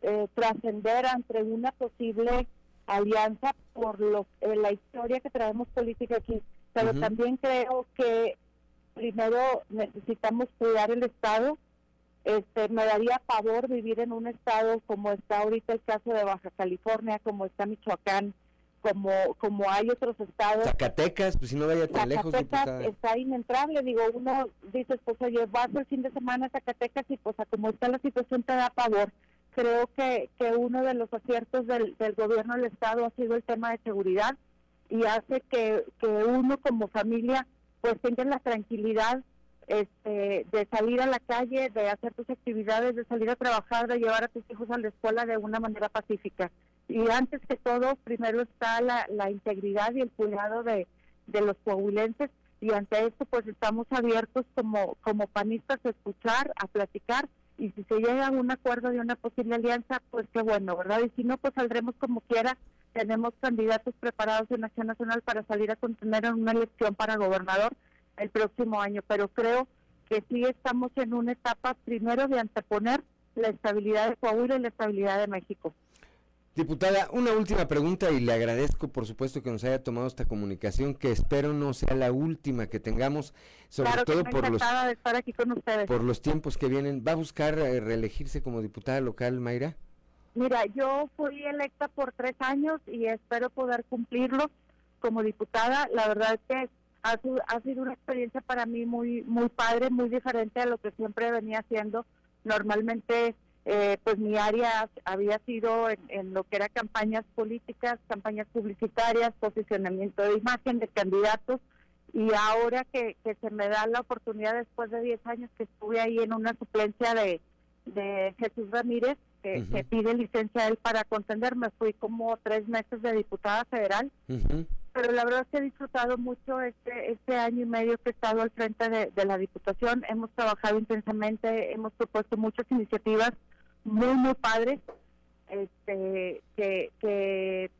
eh, trascender ante una posible alianza por lo, eh, la historia que traemos política aquí. Pero también creo que primero necesitamos cuidar el Estado. Este, me daría favor vivir en un estado como está ahorita el caso de Baja California, como está Michoacán, como como hay otros estados. Zacatecas, pues si no vaya tan lejos. Zacatecas está inentrable, digo, uno dice, pues oye, vas el fin de semana a Zacatecas y pues a como está la situación te da favor creo que, que uno de los aciertos del, del gobierno del Estado ha sido el tema de seguridad y hace que, que uno como familia pues tenga la tranquilidad este, de salir a la calle, de hacer tus actividades, de salir a trabajar, de llevar a tus hijos a la escuela de una manera pacífica. Y antes que todo, primero está la, la integridad y el cuidado de, de los coahuilenses y ante esto pues estamos abiertos como, como panistas a escuchar, a platicar y si se llega a un acuerdo de una posible alianza, pues qué bueno, ¿verdad? Y si no, pues saldremos como quiera. Tenemos candidatos preparados en Acción Nacional para salir a contener en una elección para gobernador el próximo año, pero creo que sí estamos en una etapa primero de anteponer la estabilidad de Coahuila y la estabilidad de México. Diputada, una última pregunta y le agradezco por supuesto que nos haya tomado esta comunicación, que espero no sea la última que tengamos, sobre todo por los, de estar aquí con ustedes. por los tiempos que vienen. ¿Va a buscar eh, reelegirse como diputada local, Mayra? Mira, yo fui electa por tres años y espero poder cumplirlo como diputada. La verdad es que ha, ha sido una experiencia para mí muy, muy padre, muy diferente a lo que siempre venía haciendo. Normalmente eh, pues mi área había sido en, lo que era campañas políticas, campañas publicitarias, posicionamiento de imagen de candidatos y ahora que, se me da la oportunidad después de 10 años que estuve ahí en una suplencia de, Jesús Ramírez, que, pide licencia él para contender, me fui como tres meses de diputada federal, pero la verdad es que he disfrutado mucho este, este año y medio que he estado al frente de, de la diputación, hemos trabajado intensamente, hemos propuesto muchas iniciativas muy, muy padre, este, que, que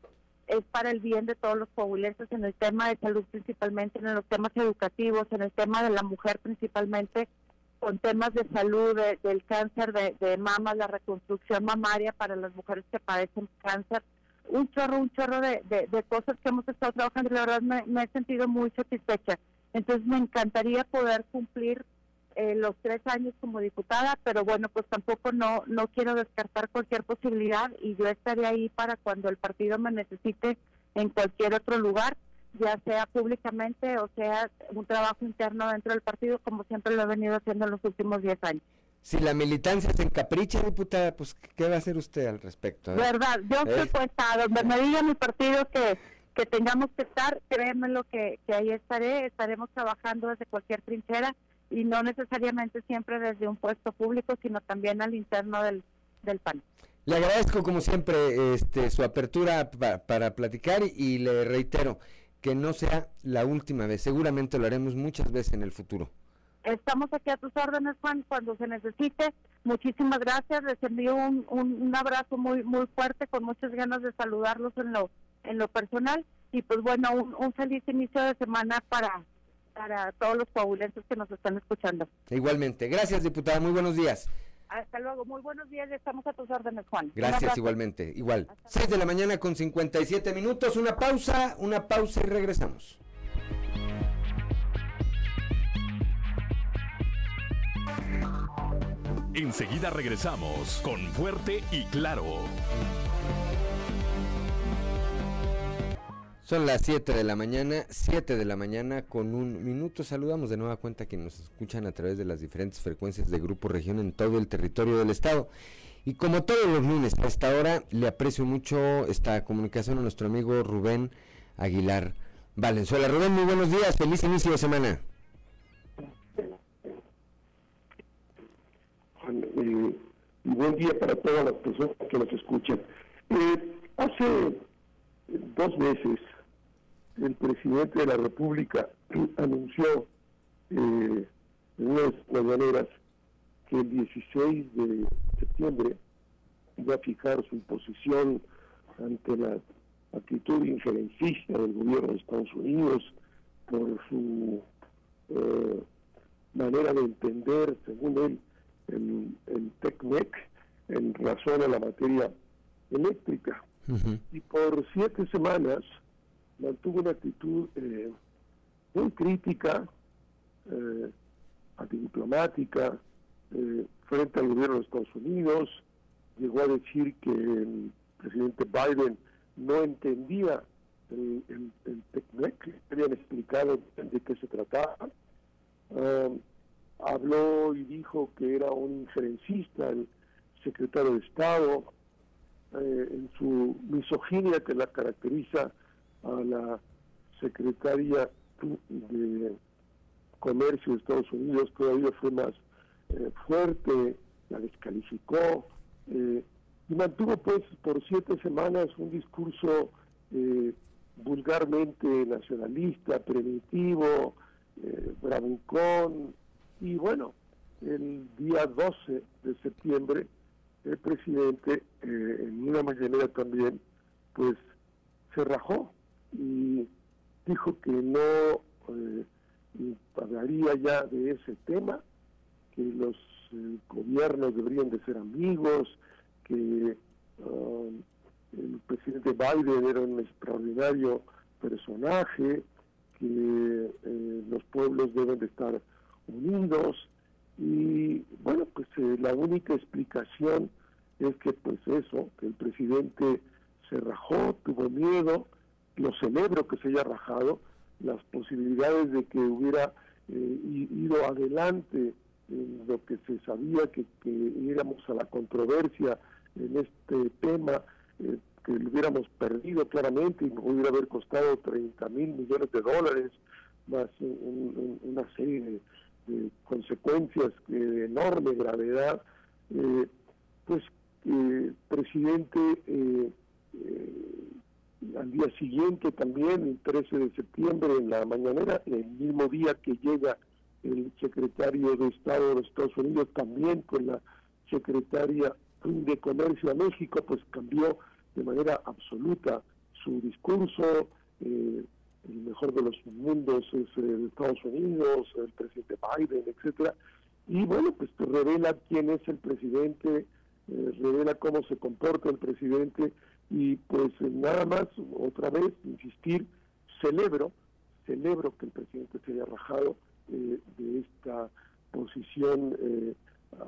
es para el bien de todos los coahuilenses en el tema de salud principalmente, en los temas educativos, en el tema de la mujer principalmente, con temas de salud, del cáncer de, de mama, la reconstrucción mamaria para las mujeres que padecen cáncer, un chorro, un chorro de, de, cosas que hemos estado trabajando y la verdad me he sentido muy satisfecha. Entonces me encantaría poder cumplir eh, los tres años como diputada, pero bueno, pues tampoco no, no quiero descartar cualquier posibilidad y yo estaré ahí para cuando el partido me necesite en cualquier otro lugar, ya sea públicamente o sea un trabajo interno dentro del partido, como siempre lo he venido haciendo en los últimos diez años. Si la militancia se encapricha, diputada, pues ¿qué va a hacer usted al respecto? Verdad, yo ¿Eh? pues a donde me diga mi partido que que tengamos que estar, créeme lo que, que ahí estaré, estaremos trabajando desde cualquier trinchera y no necesariamente siempre desde un puesto público, sino también al interno del, del PAN. Le agradezco como siempre este, su apertura para platicar y, le reitero que no sea la última vez, seguramente lo haremos muchas veces en el futuro. Estamos aquí a tus órdenes, Juan, cuando se necesite. Muchísimas gracias, les envío un, un, abrazo muy muy fuerte, con muchas ganas de saludarlos en lo, en lo personal y pues bueno, un, un feliz inicio de semana para, para todos los coahuilenses que nos están escuchando. Igualmente. Gracias, diputada. Muy buenos días. Hasta luego. Muy buenos días. Estamos a tus órdenes, Juan. Gracias, igualmente. Igual. 6 de la mañana con 57 minutos. Una pausa, una pausa y regresamos. Enseguida regresamos con Fuerte y Claro. Son las 7 de la mañana, 7 de la mañana con un minuto. Saludamos de nueva cuenta quienes nos escuchan a través de las diferentes frecuencias de Grupo Región en todo el territorio del estado. Y como todos los lunes a esta hora, le aprecio mucho esta comunicación a nuestro amigo Rubén Aguilar Valenzuela. Rubén, muy buenos días, feliz inicio de semana. Buen día para todas las personas que nos escuchan. Eh, hace dos meses el presidente de la República anunció eh, en unas mañaneras que el 16 de septiembre iba a fijar su posición ante la actitud injerencista del gobierno de Estados Unidos por su eh, manera de entender, según él, el, el TECMEC en razón a la materia eléctrica. Y por siete semanas mantuvo una actitud eh, muy crítica, eh, antidiplomática, eh, frente al gobierno de Estados Unidos. Llegó a decir que el presidente Biden no entendía el, el, el TECMEC, habían explicado de qué se trataba. Um, habló y dijo que era un injerencista, el secretario de Estado, eh, en su misoginia que la caracteriza a la secretaria de Comercio de Estados Unidos todavía fue más eh, fuerte, la descalificó eh, y mantuvo pues por siete semanas un discurso vulgarmente nacionalista, primitivo, bravucón y bueno, el día 12 de septiembre el presidente eh, en una mañanera también, pues se rajó y dijo que no eh, hablaría ya de ese tema, que los eh, gobiernos deberían de ser amigos, que um, el presidente Biden era un extraordinario personaje, que los pueblos deben de estar unidos y bueno, pues la única explicación es que pues eso, que el presidente se rajó, tuvo miedo, lo celebro que se haya rajado, las posibilidades de que hubiera eh, ido adelante en lo que se sabía que, que íbamos a la controversia en este tema, eh, que lo hubiéramos perdido claramente y nos hubiera haber costado 30 mil millones de dólares, más una serie de, consecuencias de enorme gravedad, eh, pues eh, presidente eh, eh, al día siguiente también, el 13 de septiembre, en la mañanera, el mismo día que llega el secretario de Estado de Estados Unidos, también con la secretaria de Comercio a México, pues cambió de manera absoluta su discurso. Eh, el mejor de los mundos es Estados Unidos, el presidente Biden, etcétera. Y bueno, pues revela quién es el presidente eh, revela cómo se comporta el presidente y pues eh, nada más, otra vez, insistir, celebro, celebro que el presidente se haya rajado eh, de esta posición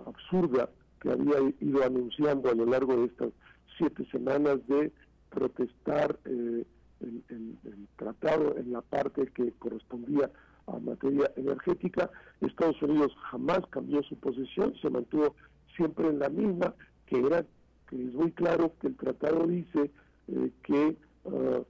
absurda que había ido anunciando a lo largo de estas siete semanas de protestar el, el, tratado en la parte que correspondía a materia energética. Estados Unidos jamás cambió su posición, se mantuvo siempre en la misma, que era que es muy claro que el tratado dice eh, que ah,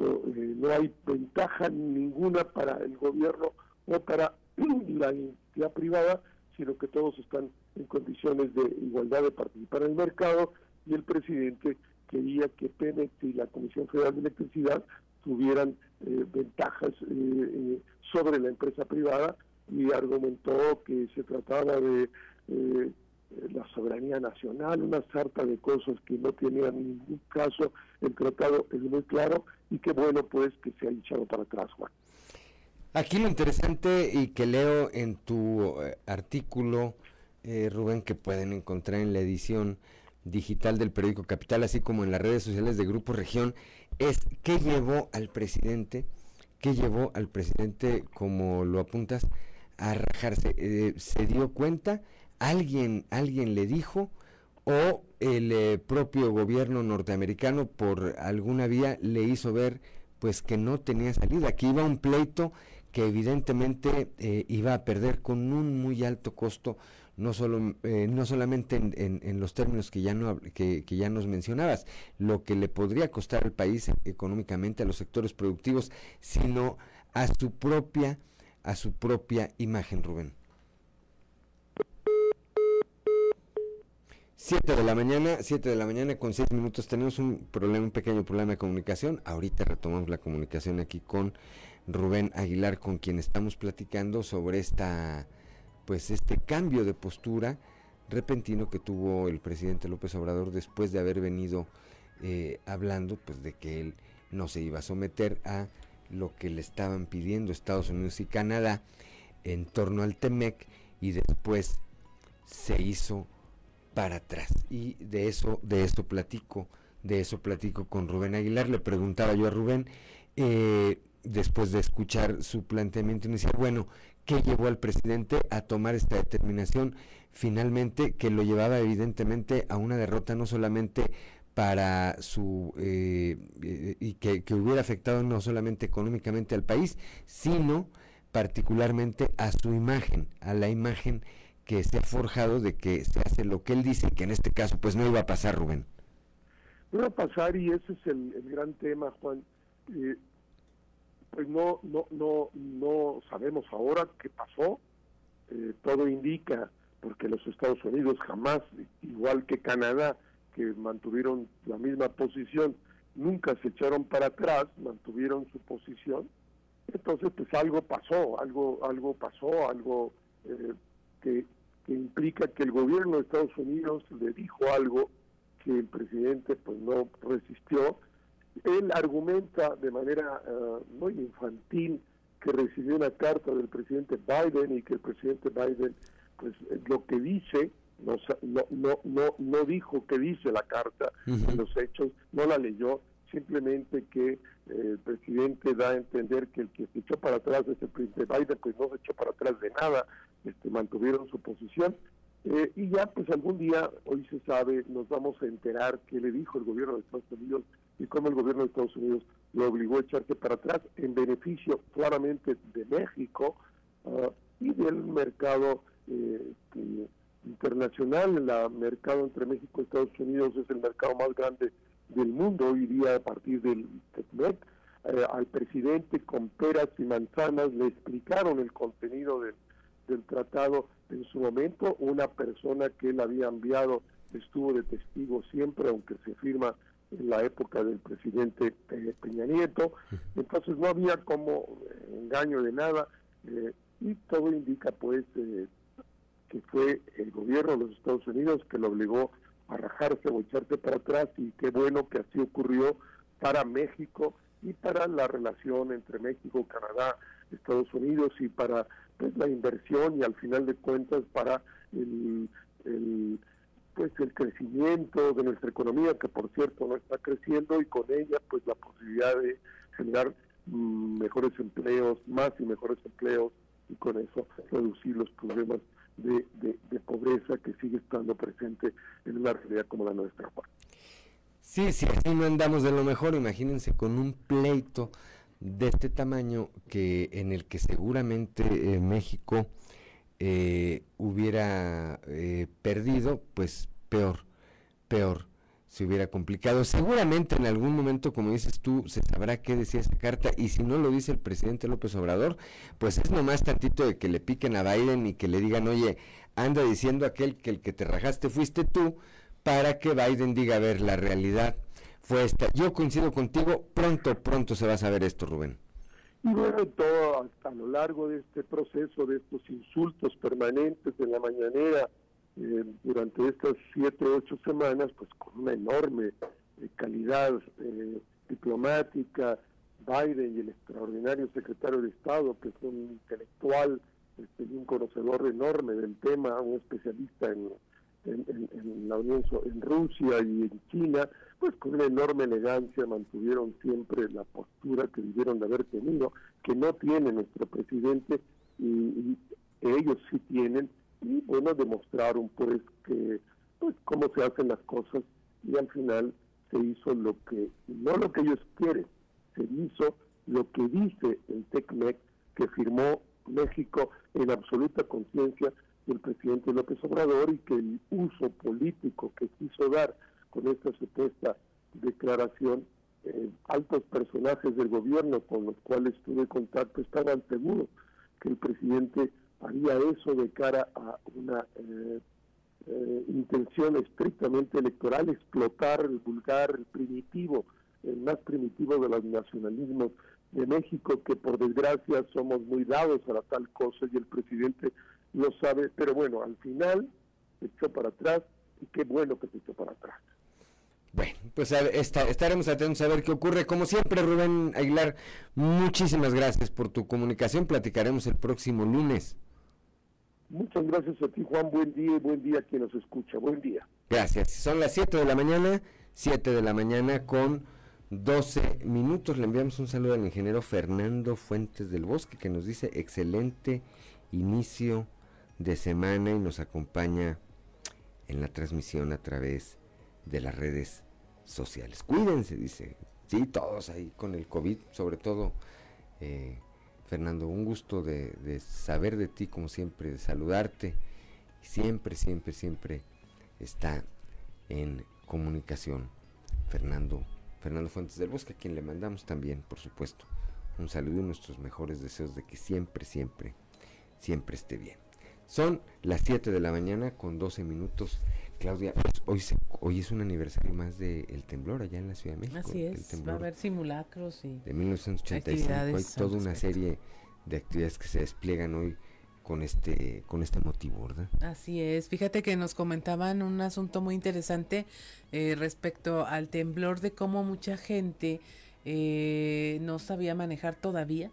eh, no hay ventaja ninguna para el gobierno o para la entidad privada, sino que todos están en condiciones de igualdad de participar en el mercado y el presidente quería que Pemex y la Comisión Federal de Electricidad tuvieran eh, ventajas sobre la empresa privada y argumentó que se trataba de la soberanía nacional, una sarta de cosas que no tenían ningún caso. El tratado es muy claro y qué bueno pues que se ha echado para atrás, Juan. Aquí lo interesante y que leo en tu eh, artículo, eh, Rubén, que pueden encontrar en la edición digital del periódico Capital, así como en las redes sociales de Grupo Región, es qué llevó al presidente, qué llevó al presidente, como lo apuntas, a rajarse. Eh, se dio cuenta alguien, alguien le dijo o el eh, propio gobierno norteamericano por alguna vía le hizo ver pues que no tenía salida, que iba un pleito que evidentemente eh, iba a perder con un muy alto costo, no, solo, eh, no solamente en, los términos que ya, no, que, ya nos mencionabas, lo que le podría costar al país económicamente, a los sectores productivos, sino a su propia, a su propia imagen, Rubén. 7 de la mañana, 7 de la mañana con 6 minutos. Tenemos un problema, un pequeño problema de comunicación. Ahorita retomamos la comunicación aquí con Rubén Aguilar, con quien estamos platicando sobre esta, pues este cambio de postura repentino que tuvo el presidente López Obrador después de haber venido eh, hablando, pues de que él no se iba a someter a lo que le estaban pidiendo Estados Unidos y Canadá en torno al TEMEC y después se hizo para atrás. Y de eso, de eso platico, de eso platico con Rubén Aguilar. Le preguntaba yo a Rubén, eh, después de escuchar su planteamiento inicial, bueno, ¿qué llevó al presidente a tomar esta determinación? Finalmente, que lo llevaba evidentemente a una derrota no solamente para su eh, y que, que, hubiera afectado no solamente económicamente al país, sino particularmente a su imagen, a la imagen que se ha forjado de que se hace lo que él dice, que en este caso pues no iba a pasar, Rubén. No iba a pasar y ese es el, gran tema, Juan. Eh, pues no, no, no, no sabemos ahora qué pasó. Eh, todo indica, porque los Estados Unidos jamás, igual que Canadá, que mantuvieron la misma posición, nunca se echaron para atrás, mantuvieron su posición. Entonces, pues algo pasó, algo, algo pasó, algo eh, que, implica que el gobierno de Estados Unidos le dijo algo que el presidente pues no resistió. Él argumenta de manera ah, muy infantil que recibió una carta del presidente Biden y que el presidente Biden pues lo que dice no no no no, dijo que dice la carta en los hechos no la leyó simplemente que eh, el presidente da a entender que el que se echó para atrás es el presidente Biden pues no se echó para atrás de nada este, mantuvieron su posición. Eh, y ya, pues algún día, hoy se sabe, nos vamos a enterar qué le dijo el gobierno de Estados Unidos y cómo el gobierno de Estados Unidos lo obligó a echarse para atrás en beneficio claramente de México ah, y del mercado eh, internacional. El mercado entre México y Estados Unidos es el mercado más grande del mundo hoy día a partir del TECMEC. Eh, al presidente con peras y manzanas le explicaron el contenido del del tratado en su momento. Una persona que él había enviado estuvo de testigo siempre, aunque se firma en la época del presidente Peña Nieto. Entonces no había como eh, engaño de nada eh, y todo indica pues eh, que fue el gobierno de los Estados Unidos que lo obligó rajarse o echarse para atrás y qué bueno que así ocurrió para México y para la relación entre México, Canadá, Estados Unidos y para pues la inversión y al final de cuentas para el, pues el crecimiento de nuestra economía que por cierto no está creciendo y con ella pues la posibilidad de generar mm, mejores empleos más y mejores empleos y con eso reducir los problemas de, pobreza que sigue estando presente en una realidad como la nuestra Sí, sí, así no andamos de lo mejor, imagínense con un pleito de este tamaño que en el que seguramente eh, México eh, hubiera eh, perdido, pues peor, peor se hubiera complicado. Seguramente en algún momento, como dices tú, se sabrá qué decía esa carta y si no lo dice el presidente López Obrador, pues es nomás tantito de que le piquen a Biden y que le digan, oye, anda diciendo aquel que el que te rajaste fuiste tú, para que Biden diga, a ver, la realidad fue esta. Yo coincido contigo, pronto, pronto se va a saber esto, Rubén. Y bueno, todo a lo largo de este proceso, de estos insultos permanentes en la mañanera, eh, durante estas siete, ocho semanas, pues con una enorme eh, calidad eh, diplomática, Biden y el extraordinario secretario de Estado, que es un intelectual este, y un conocedor enorme del tema, un especialista en la Unión en Rusia y en China, pues con una enorme elegancia mantuvieron siempre la postura que debieron de haber tenido, que no tiene nuestro presidente y, ellos sí tienen, y bueno, demostraron pues que pues cómo se hacen las cosas y al final se hizo lo que, no lo que ellos quieren, se hizo lo que dice el TECMEC que firmó México en absoluta conciencia del presidente López Obrador y que el uso político que quiso dar con esta supuesta declaración, eh, altos personajes del gobierno con los cuales tuve contacto estaban seguros que el presidente haría eso de cara a una eh, eh, intención estrictamente electoral, explotar el vulgar, el primitivo, el más primitivo de los nacionalismos de México, que por desgracia somos muy dados a la tal cosa y el presidente lo sabe, pero bueno, al final se echó para atrás y qué bueno que se echó para atrás. Bueno, pues estaremos atentos a ver qué ocurre. Como siempre, Rubén Aguilar, muchísimas gracias por tu comunicación. Platicaremos el próximo lunes. Muchas gracias a ti, Juan. Buen día y buen día a quien nos escucha. Buen día. Gracias. Son las 7 de la mañana, 7 de la mañana con 12 minutos. Le enviamos un saludo al ingeniero Fernando Fuentes del Bosque que nos dice excelente inicio de semana y nos acompaña en la transmisión a través de las redes sociales. Cuídense, dice. Sí, todos ahí con el COVID, sobre todo. Eh, Fernando, un gusto de, saber de ti, como siempre, de saludarte. Siempre, siempre, siempre está en comunicación Fernando, Fernando Fuentes del Bosque, a quien le mandamos también, por supuesto, un saludo y nuestros mejores deseos de que siempre, siempre, siempre esté bien. Son las 7 de la mañana con 12 minutos. Claudia, pues, hoy, hoy es un aniversario más del temblor allá en la Ciudad de México. Así es, va a haber simulacros y de 1985. Hay toda una serie de actividades que se despliegan hoy con este con este motivo, ¿verdad? Así es. Fíjate que nos comentaban un asunto muy interesante eh, respecto al temblor de cómo mucha gente eh, no sabía manejar todavía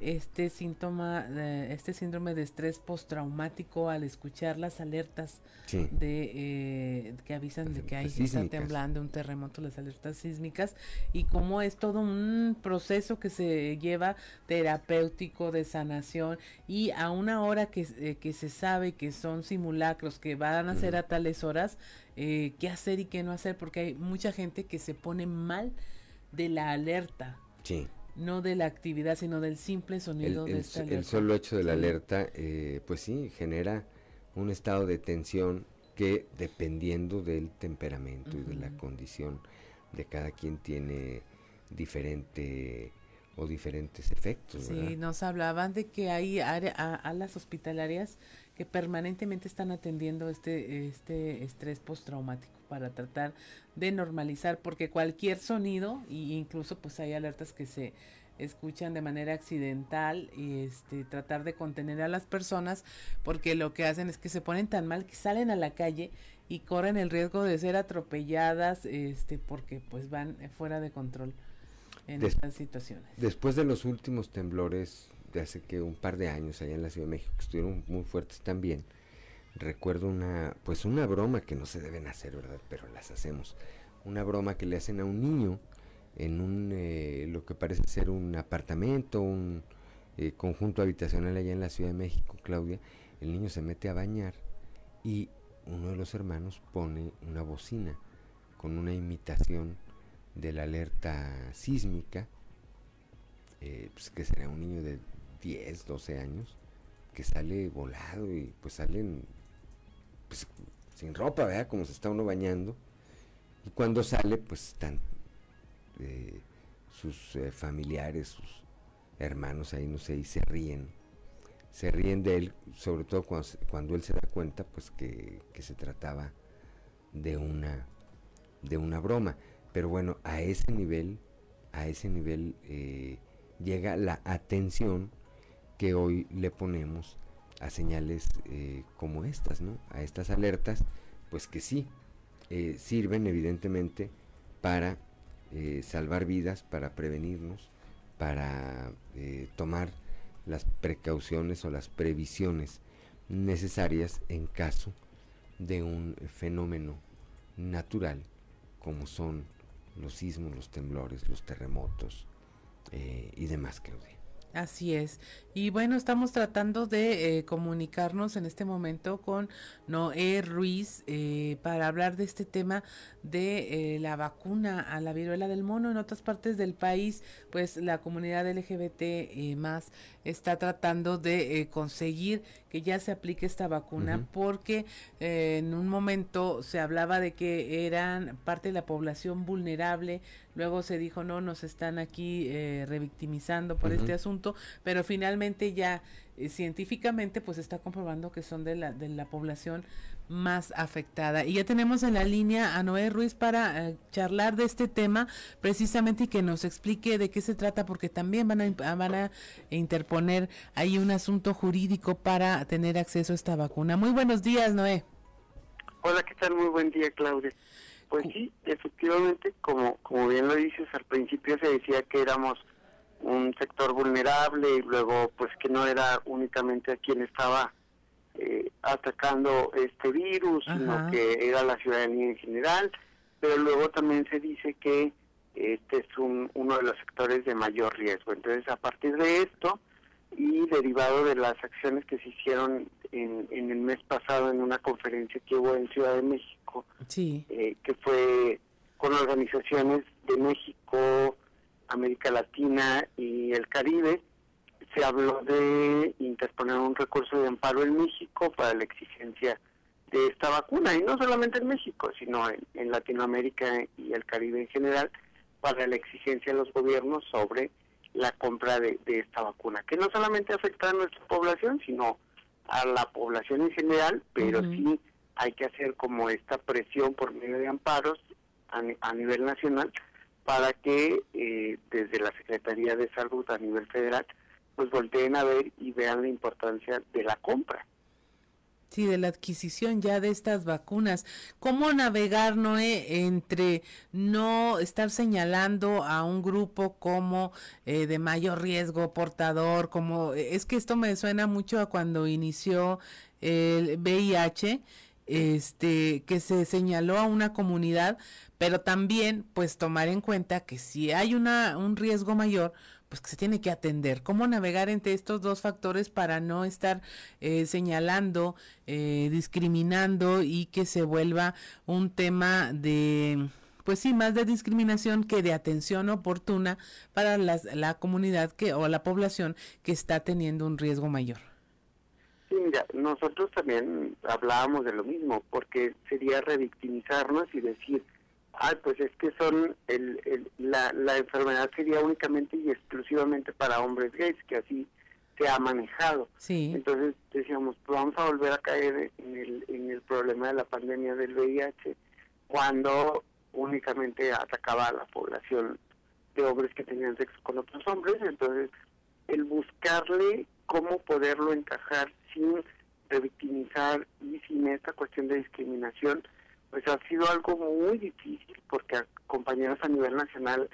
este síntoma, este síndrome de estrés postraumático al escuchar las alertas de eh, que avisan de que hay está temblando un terremoto, las alertas sísmicas y cómo es todo un proceso que se lleva terapéutico de sanación y a una hora que, eh, que se sabe que son simulacros que van a ser a tales horas, eh, qué hacer y qué no hacer porque hay mucha gente que se pone mal de la alerta. Sí no de la actividad, sino del simple sonido el, de esta El solo hecho de la alerta, eh, pues sí, genera un estado de tensión que dependiendo del temperamento y de la condición de cada quien tiene diferente o diferentes efectos. Sí, nos hablaban de que hay área, a, las hospitalarias que permanentemente están atendiendo este, este estrés postraumático para tratar de normalizar, porque cualquier sonido, e incluso pues hay alertas que se escuchan de manera accidental y este tratar de contener a las personas porque lo que hacen es que se ponen tan mal que salen a la calle y corren el riesgo de ser atropelladas este porque pues van fuera de control en estas situaciones. Después de los últimos temblores de hace que un par de años allá en la Ciudad de México que estuvieron muy fuertes también recuerdo una, pues una broma que no se deben hacer, ¿verdad? Pero las hacemos. Una broma que le hacen a un niño en un, eh, lo que parece ser un apartamento, un eh, conjunto habitacional allá en la Ciudad de México, Claudia. El niño se mete a bañar y uno de los hermanos pone una bocina con una imitación de la alerta sísmica, eh, pues que será un niño de 10, 12 años, que sale volado y pues salen pues, sin ropa, ¿verdad? Como se está uno bañando. Y cuando sale, pues están eh, sus eh, familiares, sus hermanos ahí, no sé, y se ríen. Se ríen de él, sobre todo cuando, él se da cuenta, pues que, se trataba de una, de una broma. Pero bueno, a ese nivel, a ese nivel eh, llega la atención que hoy le ponemos a señales eh, como estas. A estas alertas, pues que sí, eh, sirven evidentemente para eh, salvar vidas, para prevenirnos, para tomar las precauciones o las previsiones necesarias en caso de un fenómeno natural como son los sismos, los temblores, los terremotos y demás, Claudia. Así es. Y bueno, estamos tratando de eh, comunicarnos en este momento con Noé Ruiz eh, para hablar de este tema de eh, la vacuna a la viruela del mono. En otras partes del país, pues la comunidad LGBT más está tratando de conseguir que ya se aplique esta vacuna porque en un momento se hablaba de que eran parte de la población vulnerable, luego se dijo no, nos están aquí revictimizando por este asunto, pero finalmente ya eh, científicamente pues está comprobando que son de la, de la población más afectada. Y ya tenemos en la línea a Noé Ruiz para eh, charlar de este tema precisamente y que nos explique de qué se trata porque también van a, van a interponer ahí un asunto jurídico para tener acceso a esta vacuna. Muy buenos días, Noé. Hola, ¿qué tal? Muy buen día, Claudia. Pues sí, efectivamente, como, como bien lo dices, al principio se decía que éramos un sector vulnerable y luego pues que no era únicamente a quien estaba eh, atacando este virus, sino que era la ciudadanía en general, pero luego también se dice que este es un, uno de los sectores de mayor riesgo. Entonces, a partir de esto y derivado de las acciones que se hicieron en, en el mes pasado en una conferencia que hubo en Ciudad de México, eh, que fue con organizaciones de México, América Latina y el Caribe, se habló de interponer un recurso de amparo en México para la exigencia de esta vacuna, y no solamente en México, sino en, Latinoamérica y el Caribe en general, para la exigencia de los gobiernos sobre la compra de, esta vacuna, que no solamente afecta a nuestra población, sino a la población en general, pero sí hay que hacer como esta presión por medio de amparos a nivel nacional para que eh, desde la Secretaría de Salud a nivel federal pues volteen a ver y vean la importancia de la compra. Sí, de la adquisición ya de estas vacunas. ¿Cómo navegar, Noé, entre no estar señalando a un grupo como eh, de mayor riesgo, portador, como es que esto me suena mucho a cuando inició el VIH, este, que se señaló a una comunidad, pero también pues tomar en cuenta que si hay una, un riesgo mayor, pues que se tiene que atender. ¿Cómo navegar entre estos dos factores para no estar eh, señalando, eh, discriminando y que se vuelva un tema de, pues sí, más de discriminación que de atención oportuna para las, la comunidad que o la población que está teniendo un riesgo mayor? Sí, mira, nosotros también hablábamos de lo mismo, porque sería revictimizarnos y decir, Ah, pues es que son el, la, la enfermedad sería únicamente y exclusivamente para hombres gays, que así se ha manejado. Sí. Entonces decíamos, pues vamos a volver a caer en el, en el problema de la pandemia del VIH cuando únicamente atacaba a la población de hombres que tenían sexo con otros hombres. Entonces, el buscarle cómo poderlo encajar sin revictimizar y sin esta cuestión de discriminación, pues ha sido algo muy difícil porque compañeros a nivel nacional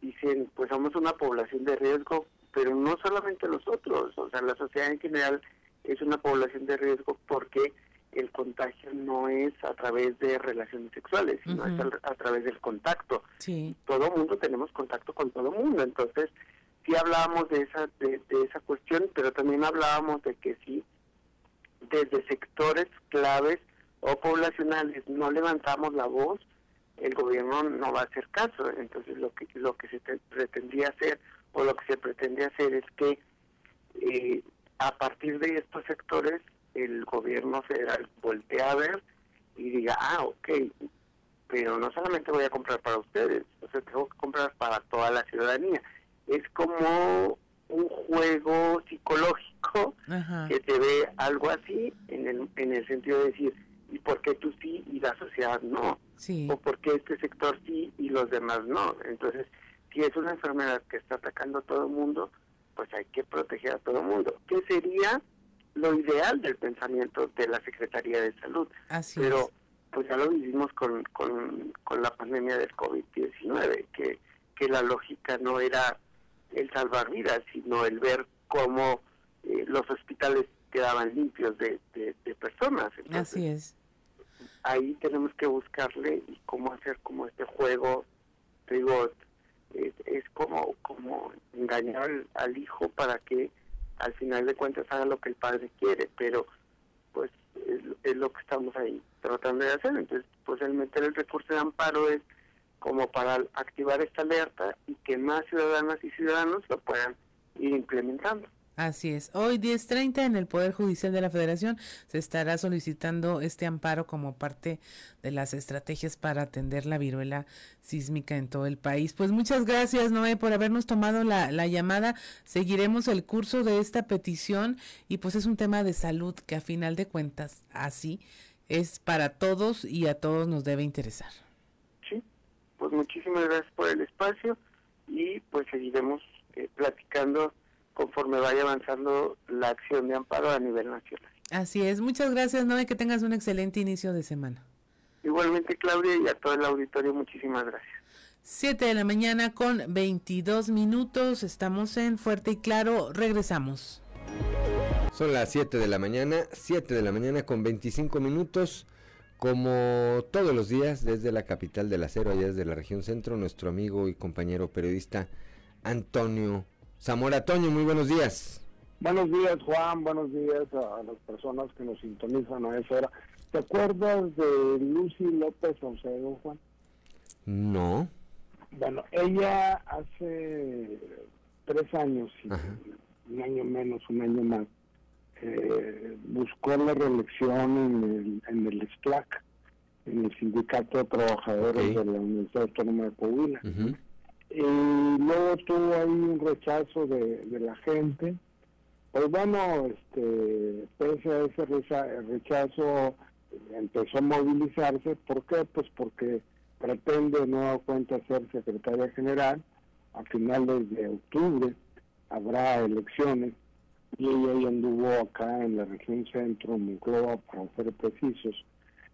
dicen, pues somos una población de riesgo, pero no solamente nosotros, o sea, la sociedad en general es una población de riesgo porque el contagio no es a través de relaciones sexuales, sino es a, través del contacto. Sí. Todo mundo tenemos contacto con todo mundo, entonces sí hablábamos de esa de, de esa cuestión, pero también hablábamos de que sí desde sectores claves o poblacionales no levantamos la voz, el gobierno no va a hacer caso. Entonces lo que lo que se pretendía hacer o lo que se pretende hacer es que eh, a partir de estos sectores el gobierno federal voltee a ver y diga, ah, ok, pero no solamente voy a comprar para ustedes, o sea, tengo que comprar para toda la ciudadanía. Es como un juego psicológico que te ve algo así en el, en el sentido de decir, y por qué tú sí y la sociedad no, o por qué este sector sí y los demás no. Entonces, si es una enfermedad que está atacando a todo el mundo, pues hay que proteger a todo el mundo, que sería lo ideal del pensamiento de la Secretaría de Salud. Pero pues ya lo vivimos con, con, con la pandemia del COVID-19, que, que la lógica no era el salvar vidas, sino el ver cómo eh, los hospitales quedaban limpios de, de, personas. Así es. Ahí tenemos que buscarle y cómo hacer como este juego, digo, es, como, como engañar al, hijo para que al final de cuentas haga lo que el padre quiere, pero pues es, lo que estamos ahí tratando de hacer. Entonces, pues el meter el recurso de amparo es como para activar esta alerta y que más ciudadanas y ciudadanos lo puedan ir implementando. Así es. Hoy 10.30 en el Poder Judicial de la Federación se estará solicitando este amparo como parte de las estrategias para atender la viruela sísmica en todo el país. Pues muchas gracias, Noé, por habernos tomado la, la llamada. Seguiremos el curso de esta petición y pues es un tema de salud que a final de cuentas así es para todos y a todos nos debe interesar. Sí, pues muchísimas gracias por el espacio y pues seguiremos eh, platicando conforme vaya avanzando la acción de amparo a nivel nacional. Así es, muchas gracias, Noé, que tengas un excelente inicio de semana. Igualmente, Claudia, y a todo el auditorio, muchísimas gracias. 7 de la mañana con 22 minutos, estamos en Fuerte y Claro, regresamos. Son las 7 de la mañana, 7 de la mañana con 25 minutos. Como todos los días, desde la capital del acero, allá desde la región centro, nuestro amigo y compañero periodista Antonio Zamora Toño, muy buenos días. Buenos días, Juan. Buenos días a las personas que nos sintonizan a esa hora. ¿Te acuerdas de Lucy López Saucedo, Juan? No. Bueno, ella hace tres años, un año menos, un año más, eh, buscó la reelección en el, en el SCLAC, en el Sindicato de Trabajadores de la Universidad Autónoma de Coahuila y luego tuvo ahí un rechazo de, la gente. Pues bueno, este, pese a ese rechazo, empezó a movilizarse. ¿Por qué? Pues porque pretende no cuenta ser secretaria general. A finales de octubre habrá elecciones y ella anduvo acá en la región centro, Monclova, para ser precisos,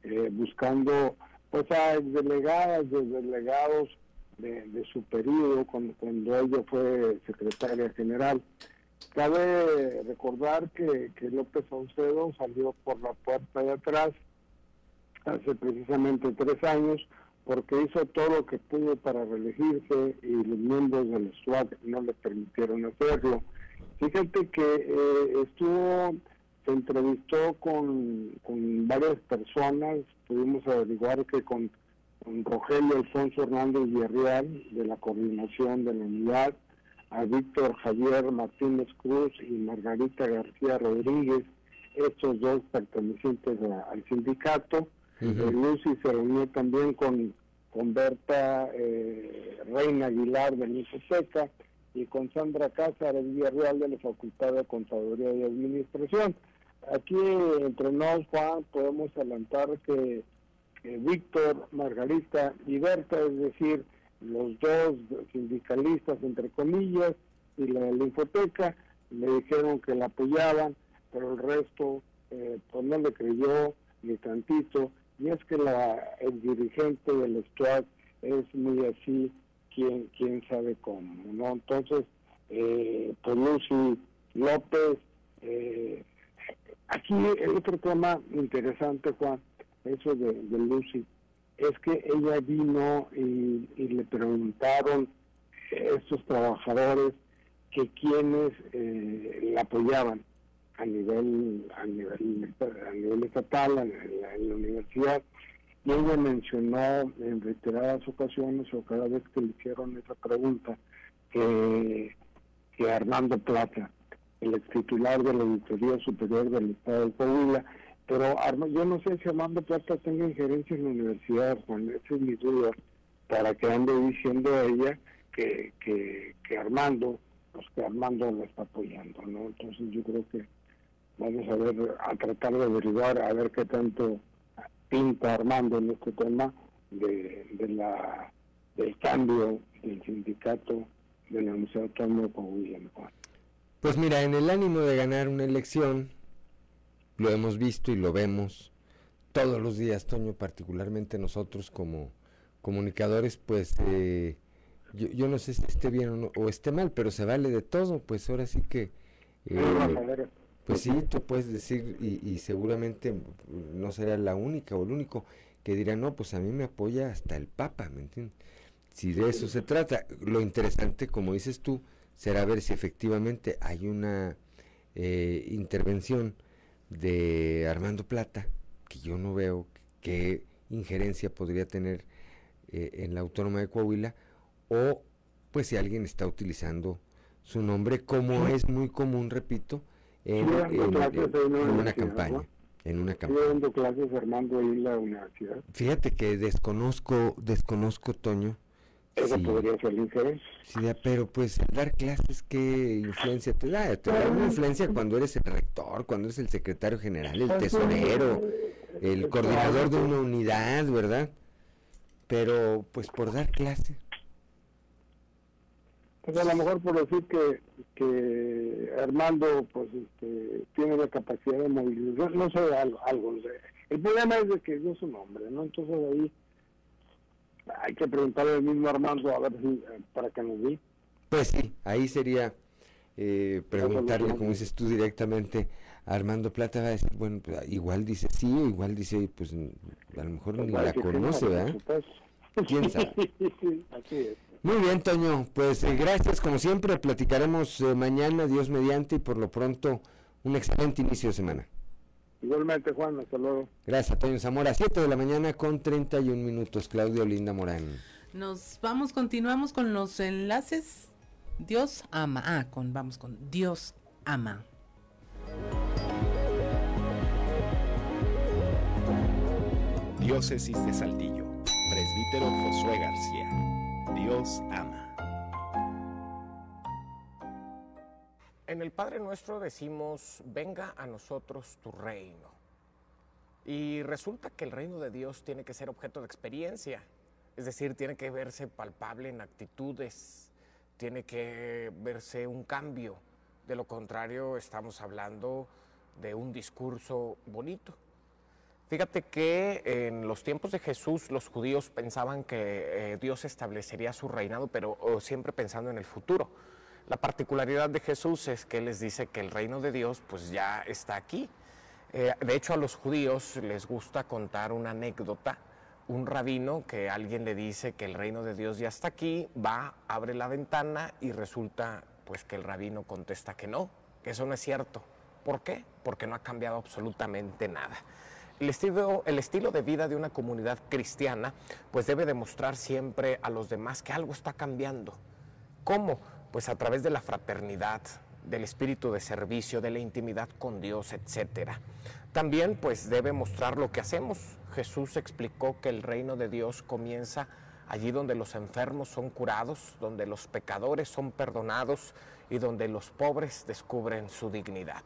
eh, buscando pues a delegadas, delegados de, su periodo cuando, cuando ella fue secretaria general. Cabe recordar que, que López Saucedo salió por la puerta de atrás hace precisamente tres años porque hizo todo lo que pudo para reelegirse y los miembros del SWAT no le permitieron hacerlo. Fíjate que eh, estuvo, se entrevistó con, con varias personas, pudimos averiguar que con con Rogelio Alfonso Hernández Villarreal, de la coordinación de la unidad, a Víctor Javier Martínez Cruz y Margarita García Rodríguez, estos dos pertenecientes al sindicato. Uh Lucy se reunió también con, con Berta eh, Reina Aguilar de Nicoseca y con Sandra Cáceres Villarreal de la Facultad de Contaduría y Administración. Aquí entre nos, Juan, podemos adelantar que eh, Víctor, Margarita y Berta, es decir, los dos sindicalistas, entre comillas, y la la Infoteca, le dijeron que la apoyaban, pero el resto eh, pues no le creyó ni tantito, y es que la, el dirigente del STUAC es muy así, quién, quién sabe cómo, ¿no? Entonces, eh, pues Lucy López, eh, aquí el otro tema interesante, Juan, eso de, Lucy, es que ella vino y, le preguntaron estos trabajadores que quienes eh, la apoyaban a nivel a nivel a nivel estatal en la, universidad. Y ella mencionó en reiteradas ocasiones o cada vez que le hicieron esa pregunta que, que Armando Plata el ex titular de la Auditoría Superior del Estado de Coahuila pero yo no sé si Armando Plata tenga injerencia en la universidad, Juan, esa es mi duda, para que ande diciendo a ella que, que, que Armando, pues que Armando lo está apoyando, ¿no? Entonces yo creo que vamos a ver, a tratar de averiguar, a ver qué tanto pinta Armando en este tema de, de la del cambio del sindicato de la Universidad Autónoma de Pues mira, en el ánimo de ganar una elección, lo hemos visto y lo vemos todos los días, Toño, particularmente nosotros como comunicadores, pues eh, yo, no sé si esté bien o, esté mal, pero se vale de todo, pues ahora sí que... Eh, pues sí, tú puedes decir y, seguramente no será la única o el único que dirá, no, pues a mí me apoya hasta el Papa, ¿me entiendes? si de eso se trata. Lo interesante, como dices tú, será ver si efectivamente hay una eh, intervención de Armando Plata, que yo no veo qué injerencia podría tener eh, en la Autónoma de Coahuila, o pues si alguien está utilizando su nombre, como es muy común, repito, en, una campaña. En una campaña. dando clases Armando ahí en la universidad. Fíjate que desconozco, desconozco, Toño, eso podría ser interés. Sí, pero pues dar clases, ¿qué influencia te da? Te da una influencia cuando eres el rector, cuando eres el secretario general, el tesorero, el coordinador de una unidad, ¿verdad? Pero pues por dar clases. Pues a lo mejor por decir que, que Armando pues este, tiene la capacidad de movilizar, no sé, algo, algo. El problema es de que dio su nombre, ¿no? Entonces ahí hay que preguntarle al mismo Armando a ver si, eh, para que nos diga. Pues sí, ahí sería eh, preguntarle, como dices tú directamente, a Armando Plata va a decir, bueno, pues, igual dice sí, igual dice, pues a lo mejor ni la conoce, ¿verdad? ¿Quién sabe? Muy bien, Toño, pues eh, gracias, como siempre, platicaremos mañana, Dios mediante, y por lo pronto, un excelente inicio de semana. Igualmente, Juan, hasta luego. Gracias, Toño Zamora. 7 de la mañana con 31 minutos. Claudio Linda Morán. Nos vamos, continuamos con los enlaces. Dios ama. Ah, con, vamos con Dios ama. Diócesis de Saltillo. Presbítero Josué García. Dios ama. El Padre Nuestro decimos, venga a nosotros tu reino. Y resulta que el reino de Dios tiene que ser objeto de experiencia, es decir, tiene que verse palpable en actitudes, tiene que verse un cambio. De lo contrario, estamos hablando de un discurso bonito. Fíjate que en los tiempos de Jesús los judíos pensaban que eh, Dios establecería su reinado, pero siempre pensando en el futuro. La particularidad de Jesús es que les dice que el reino de Dios pues ya está aquí. Eh, de hecho a los judíos les gusta contar una anécdota. Un rabino que alguien le dice que el reino de Dios ya está aquí, va, abre la ventana y resulta pues que el rabino contesta que no, que eso no es cierto. ¿Por qué? Porque no ha cambiado absolutamente nada. El estilo, el estilo, de vida de una comunidad cristiana pues debe demostrar siempre a los demás que algo está cambiando. ¿Cómo? Pues a través de la fraternidad, del espíritu de servicio, de la intimidad con Dios, etcétera. También pues debe mostrar lo que hacemos. Jesús explicó que el reino de Dios comienza allí donde los enfermos son curados, donde los pecadores son perdonados y donde los pobres descubren su dignidad.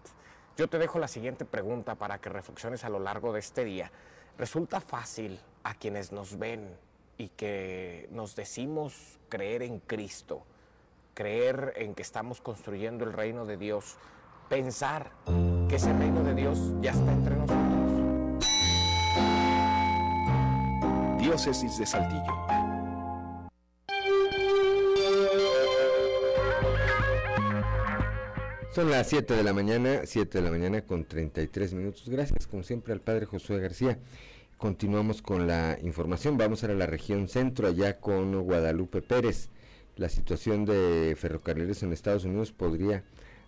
Yo te dejo la siguiente pregunta para que reflexiones a lo largo de este día. ¿Resulta fácil a quienes nos ven y que nos decimos creer en Cristo? Creer en que estamos construyendo el reino de Dios, pensar que ese reino de Dios ya está entre nosotros. Diócesis de Saltillo. Son las 7 de la mañana, 7 de la mañana con 33 minutos. Gracias, como siempre, al padre Josué García. Continuamos con la información. Vamos a la región centro, allá con Guadalupe Pérez la situación de ferrocarriles en Estados Unidos podría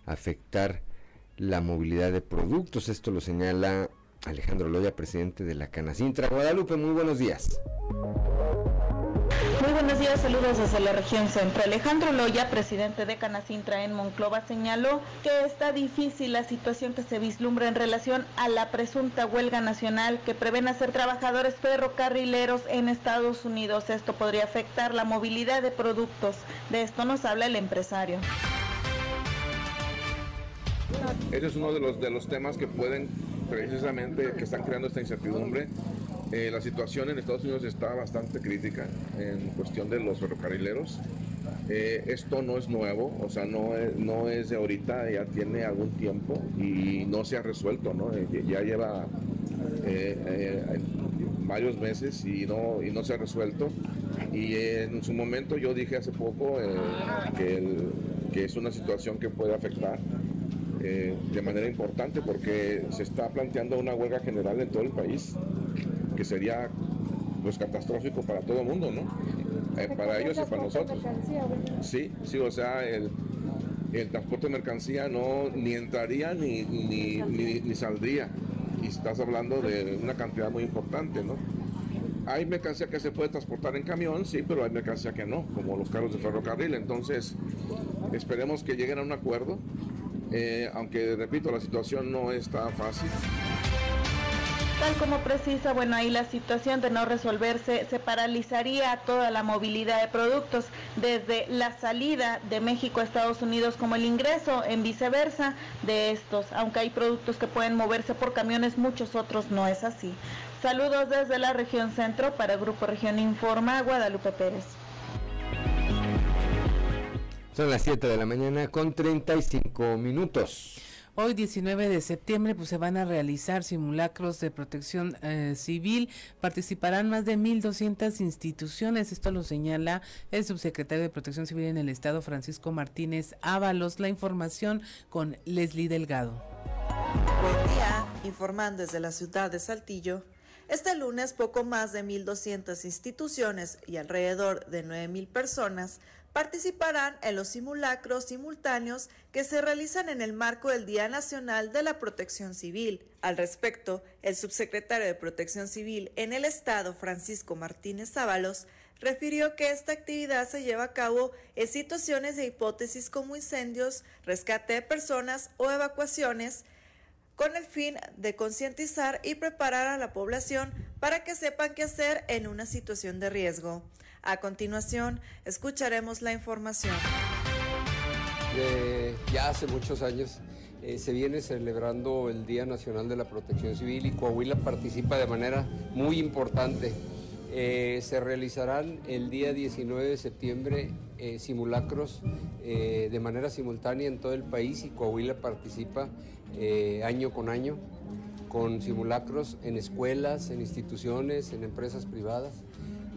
afectar la movilidad de productos. Esto lo señala Alejandro Loya, presidente de la Canacintra. Guadalupe, muy buenos días. Días, saludos desde la región centro. Alejandro Loya, presidente de Canacintra en Monclova, señaló que está difícil la situación que se vislumbra en relación a la presunta huelga nacional que prevén hacer trabajadores ferrocarrileros en Estados Unidos. Esto podría afectar la movilidad de productos. De esto nos habla el empresario. Ese es uno de los, de los temas que pueden precisamente, que están creando esta incertidumbre eh, la situación en Estados Unidos está bastante crítica en cuestión de los ferrocarrileros. Eh, esto no es nuevo, o sea, no es, no es de ahorita, ya tiene algún tiempo y no se ha resuelto, ¿no? Eh, ya lleva varios meses y no, y no se ha resuelto. Y en su momento yo dije hace poco que, que es una situación que puede afectar de manera importante porque se está planteando una huelga general en todo el país que sería pues catastrófico para todo el mundo, ¿no? Eh, para ellos y para nosotros. Sí, sí, o sea, el, el transporte de mercancía no ni entraría ni, ni, ni, ni saldría. Y estás hablando de una cantidad muy importante, ¿no? Hay mercancía que se puede transportar en camión, sí, pero hay mercancía que no, como los carros de ferrocarril. Entonces, esperemos que lleguen a un acuerdo, eh, aunque, repito, la situación no está fácil. Tal como precisa, bueno, ahí la situación de no resolverse se paralizaría toda la movilidad de productos, desde la salida de México a Estados Unidos como el ingreso en viceversa de estos. Aunque hay productos que pueden moverse por camiones, muchos otros no es así. Saludos desde la región centro para Grupo Región Informa, Guadalupe Pérez. Son las 7 de la mañana con 35 minutos. Hoy 19 de septiembre pues se van a realizar simulacros de protección eh, civil. Participarán más de 1.200 instituciones. Esto lo señala el subsecretario de Protección Civil en el Estado, Francisco Martínez Ábalos. La información con Leslie Delgado. Buen día, informando desde la ciudad de Saltillo. Este lunes poco más de 1.200 instituciones y alrededor de 9.000 personas participarán en los simulacros simultáneos que se realizan en el marco del Día Nacional de la Protección Civil. Al respecto, el subsecretario de Protección Civil en el Estado, Francisco Martínez Ábalos, refirió que esta actividad se lleva a cabo en situaciones de hipótesis como incendios, rescate de personas o evacuaciones, con el fin de concientizar y preparar a la población para que sepan qué hacer en una situación de riesgo. A continuación, escucharemos la información. ya hace muchos años eh, se viene celebrando el Día Nacional de la Protección Civil y Coahuila participa de manera muy importante. Eh, se realizarán el día 19 de septiembre eh, simulacros de manera simultánea en todo el país y Coahuila participa año con año con simulacros en escuelas, en instituciones, en empresas privadas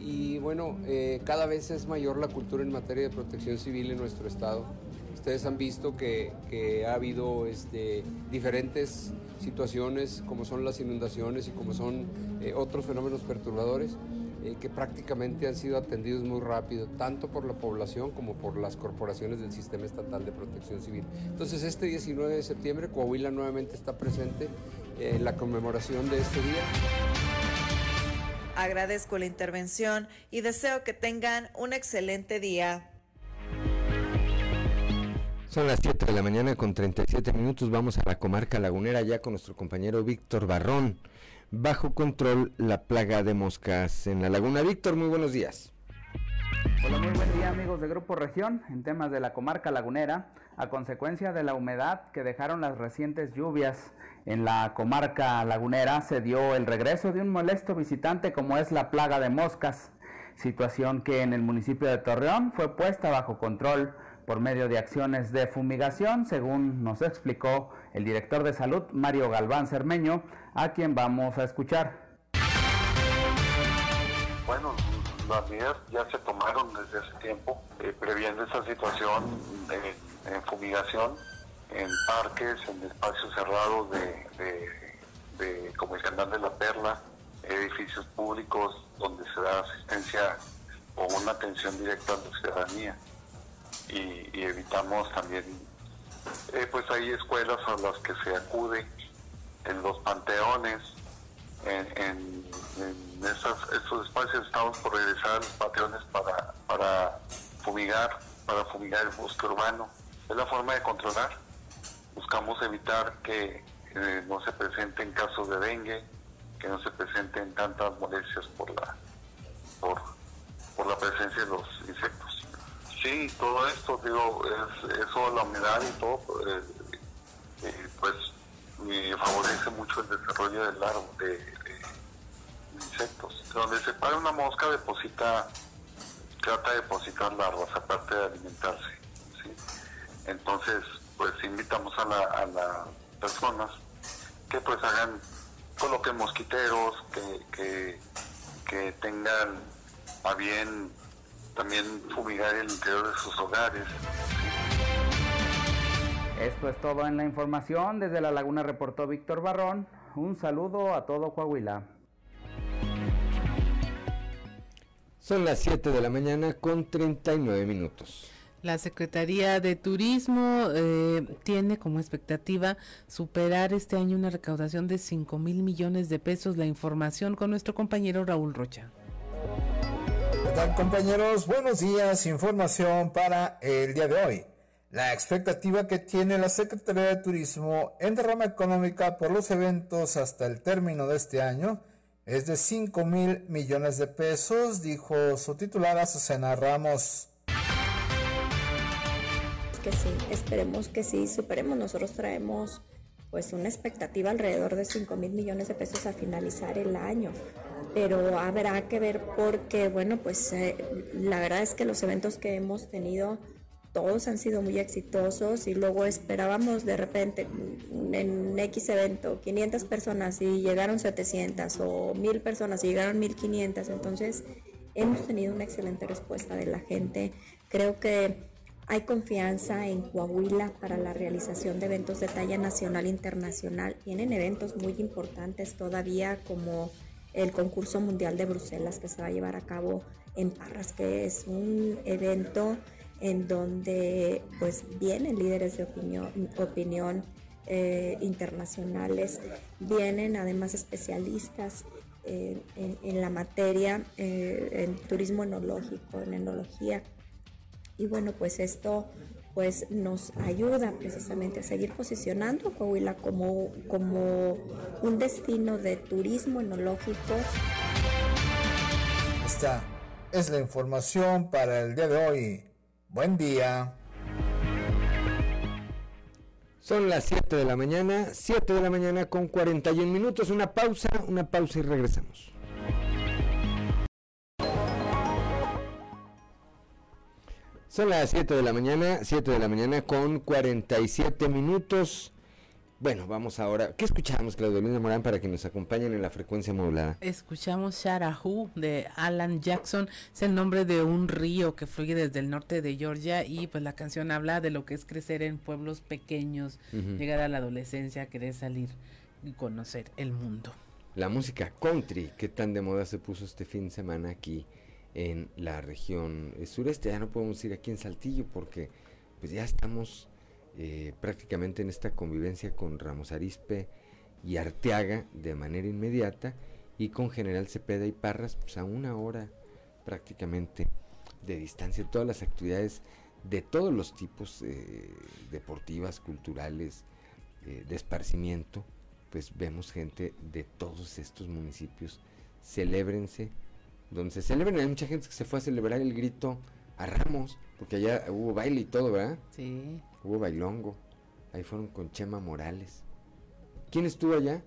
y bueno, eh, cada vez es mayor la cultura en materia de protección civil en nuestro estado. Ustedes han visto que, ha habido este, diferentes situaciones como son las inundaciones y como son eh, otros fenómenos perturbadores eh, que prácticamente han sido atendidos muy rápido, tanto por la población como por las corporaciones del Sistema Estatal de Protección Civil. Entonces este 19 de septiembre Coahuila nuevamente está presente en la conmemoración de este día. Agradezco la intervención y deseo que tengan un excelente día. Son las 7 de la mañana con 37 minutos. Vamos a la comarca lagunera ya con nuestro compañero Víctor Barrón. Bajo control la plaga de moscas en la laguna. Víctor, muy buenos días. Hola, muy buen día amigos de Grupo Región. En temas de la comarca lagunera, a consecuencia de la humedad que dejaron las recientes lluvias en la comarca lagunera se dio el regreso de un molesto visitante como es la plaga de moscas, situación que en el municipio de Torreón fue puesta bajo control por medio de acciones de fumigación, según nos explicó el director de salud Mario Galván Cermeño, a quien vamos a escuchar. Bueno, las medidas ya se tomaron desde hace tiempo, eh, previendo esa situación de, fumigación en parques, en espacios cerrados de, de, como el de la Perla, edificios públicos donde se da asistencia o una atención directa a la ciudadanía. Y, evitamos también, eh, pues hay escuelas a las que se acude, en los panteones, en, esos espacios estamos por regresar a los panteones para, para fumigar, para fumigar el bosque urbano. Es la forma de controlar buscamos evitar que eh, no se presenten casos de dengue, que no se presenten tantas molestias por la por, la presencia de los insectos. Sí, todo esto, digo, es, eso, la humedad y todo, eh, eh, pues favorece mucho el desarrollo del árbol de, insectos. Donde se para una mosca deposita, trata de depositar larvas aparte de alimentarse. Entonces, pues invitamos a, las personas que pues hagan, coloquen mosquiteros, que, que, tengan a bien también fumigar el interior de sus hogares. Esto es todo en la información. Desde La Laguna reportó Víctor Barrón. Un saludo a todo Coahuila. Son las 7 de la mañana con 39 minutos. La Secretaría de Turismo eh, tiene como expectativa superar este año una recaudación de 5 mil millones de pesos. La información con nuestro compañero Raúl Rocha. ¿Qué tal compañeros? Buenos días. Información para el día de hoy. La expectativa que tiene la Secretaría de Turismo en derrama económica por los eventos hasta el término de este año es de 5 mil millones de pesos, dijo su titular Susana Ramos. Que sí, esperemos que sí, superemos. Nosotros traemos pues una expectativa alrededor de 5 mil millones de pesos a finalizar el año. Pero habrá que ver porque, bueno, pues eh, la verdad es que los eventos que hemos tenido todos han sido muy exitosos y luego esperábamos de repente en X evento 500 personas y llegaron 700 o 1000 personas y llegaron 1500. Entonces hemos tenido una excelente respuesta de la gente. Creo que hay confianza en Coahuila para la realización de eventos de talla nacional e internacional. Tienen eventos muy importantes todavía como el concurso mundial de Bruselas que se va a llevar a cabo en Parras, que es un evento en donde pues vienen líderes de opinión, eh, internacionales, vienen además especialistas eh, en, la materia, eh, en turismo enológico, en enología. Y bueno, pues esto pues nos ayuda precisamente a seguir posicionando a Coahuila como, como un destino de turismo enológico. Esta es la información para el día de hoy. Buen día. Son las 7 de la mañana, 7 de la mañana con 41 minutos. Una pausa, una pausa y regresamos. Son las 7 de la mañana, 7 de la mañana con 47 minutos. Bueno, vamos ahora. ¿Qué escuchamos, Claudelina Morán, para que nos acompañen en la frecuencia modulada? Escuchamos Sharahu de Alan Jackson. Es el nombre de un río que fluye desde el norte de Georgia y pues la canción habla de lo que es crecer en pueblos pequeños, llegar a la adolescencia, querer salir y conocer el mundo. La música country, que tan de moda se puso este fin de semana aquí en la región sureste. Ya no podemos ir aquí en Saltillo porque pues ya estamos eh, prácticamente en esta convivencia con Ramos Arispe y Arteaga de manera inmediata y con General Cepeda y Parras pues a una hora prácticamente de distancia. Todas las actividades de todos los tipos eh, deportivas, culturales, eh, de esparcimiento, pues vemos gente de todos estos municipios. Celébrense, donde se celebran, hay mucha gente que se fue a celebrar el grito a Ramos, porque allá hubo baile y todo, ¿verdad? Sí. Hubo bailongo. Ahí fueron con Chema Morales. ¿Quién estuvo allá?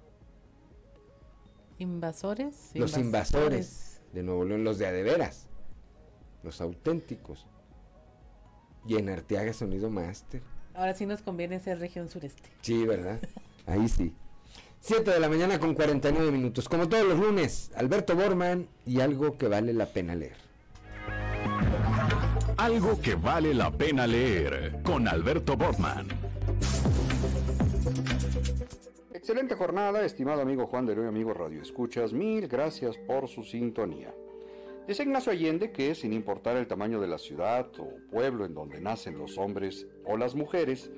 Invasores. Los invasores, de Nuevo León, los de adeveras. Los auténticos. Y en Arteaga Sonido Master. Ahora sí nos conviene ser región sureste. Sí, ¿verdad? Ahí sí. 7 de la mañana con 49 minutos. Como todos los lunes, Alberto Borman y algo que vale la pena leer. Algo que vale la pena leer con Alberto Bortman. Excelente jornada, estimado amigo Juan de León, amigo Radio Escuchas. Mil gracias por su sintonía. Dice Ignacio Allende que, sin importar el tamaño de la ciudad o pueblo en donde nacen los hombres o las mujeres,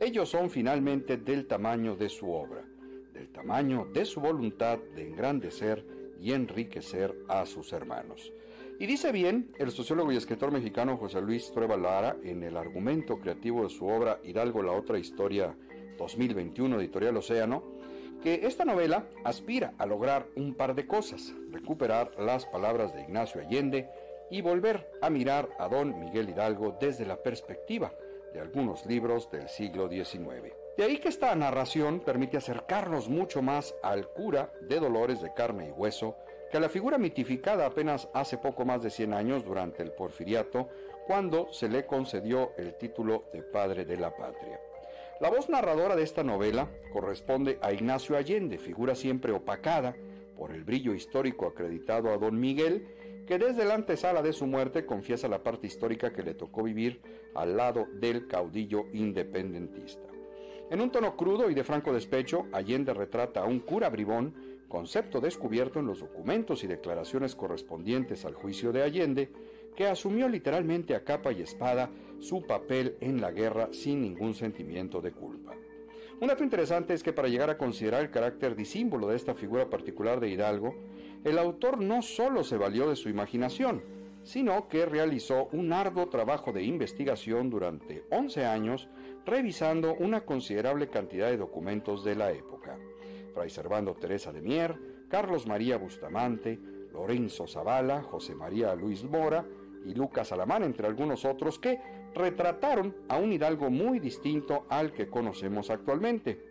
ellos son finalmente del tamaño de su obra, del tamaño de su voluntad de engrandecer y enriquecer a sus hermanos. Y dice bien el sociólogo y escritor mexicano José Luis Trueba Lara en el argumento creativo de su obra Hidalgo la otra historia 2021 editorial Océano, que esta novela aspira a lograr un par de cosas, recuperar las palabras de Ignacio Allende y volver a mirar a don Miguel Hidalgo desde la perspectiva de algunos libros del siglo XIX. De ahí que esta narración permite acercarnos mucho más al cura de Dolores de carne y hueso, que a la figura mitificada apenas hace poco más de 100 años durante el porfiriato, cuando se le concedió el título de Padre de la Patria. La voz narradora de esta novela corresponde a Ignacio Allende, figura siempre opacada por el brillo histórico acreditado a don Miguel, que desde la antesala de su muerte confiesa la parte histórica que le tocó vivir al lado del caudillo independentista. En un tono crudo y de franco despecho, Allende retrata a un cura bribón concepto descubierto en los documentos y declaraciones correspondientes al juicio de Allende, que asumió literalmente a capa y espada su papel en la guerra sin ningún sentimiento de culpa. Un dato interesante es que para llegar a considerar el carácter disímbolo de esta figura particular de Hidalgo, el autor no solo se valió de su imaginación, sino que realizó un arduo trabajo de investigación durante 11 años, revisando una considerable cantidad de documentos de la época. Fray Servando Teresa de Mier, Carlos María Bustamante, Lorenzo Zavala, José María Luis Mora y Lucas Alamán, entre algunos otros, que retrataron a un hidalgo muy distinto al que conocemos actualmente.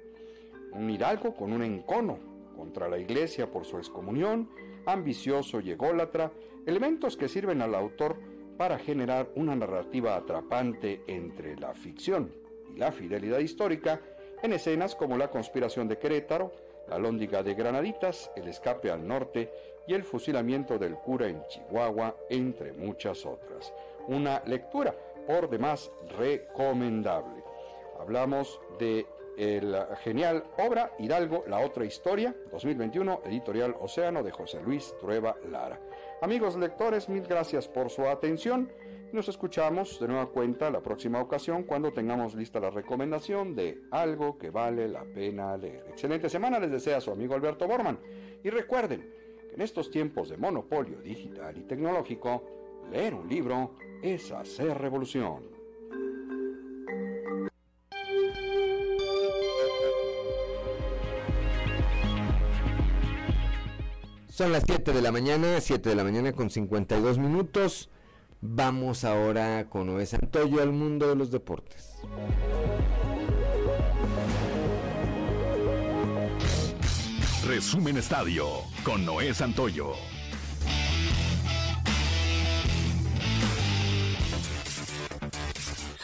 Un hidalgo con un encono contra la iglesia por su excomunión, ambicioso y ególatra, elementos que sirven al autor para generar una narrativa atrapante entre la ficción la fidelidad histórica en escenas como la conspiración de Querétaro, la lóndiga de Granaditas, el escape al norte y el fusilamiento del cura en Chihuahua, entre muchas otras. Una lectura por demás recomendable. Hablamos de la genial obra Hidalgo, la otra historia, 2021, editorial Océano de José Luis Trueba Lara. Amigos lectores, mil gracias por su atención. Nos escuchamos de nueva cuenta la próxima ocasión cuando tengamos lista la recomendación de algo que vale la pena leer. Excelente semana les desea su amigo Alberto Borman. Y recuerden que en estos tiempos de monopolio digital y tecnológico, leer un libro es hacer revolución. Son las 7 de la mañana, 7 de la mañana con 52 minutos. Vamos ahora con Noé Santoyo al mundo de los deportes. Resumen Estadio con Noé Santoyo.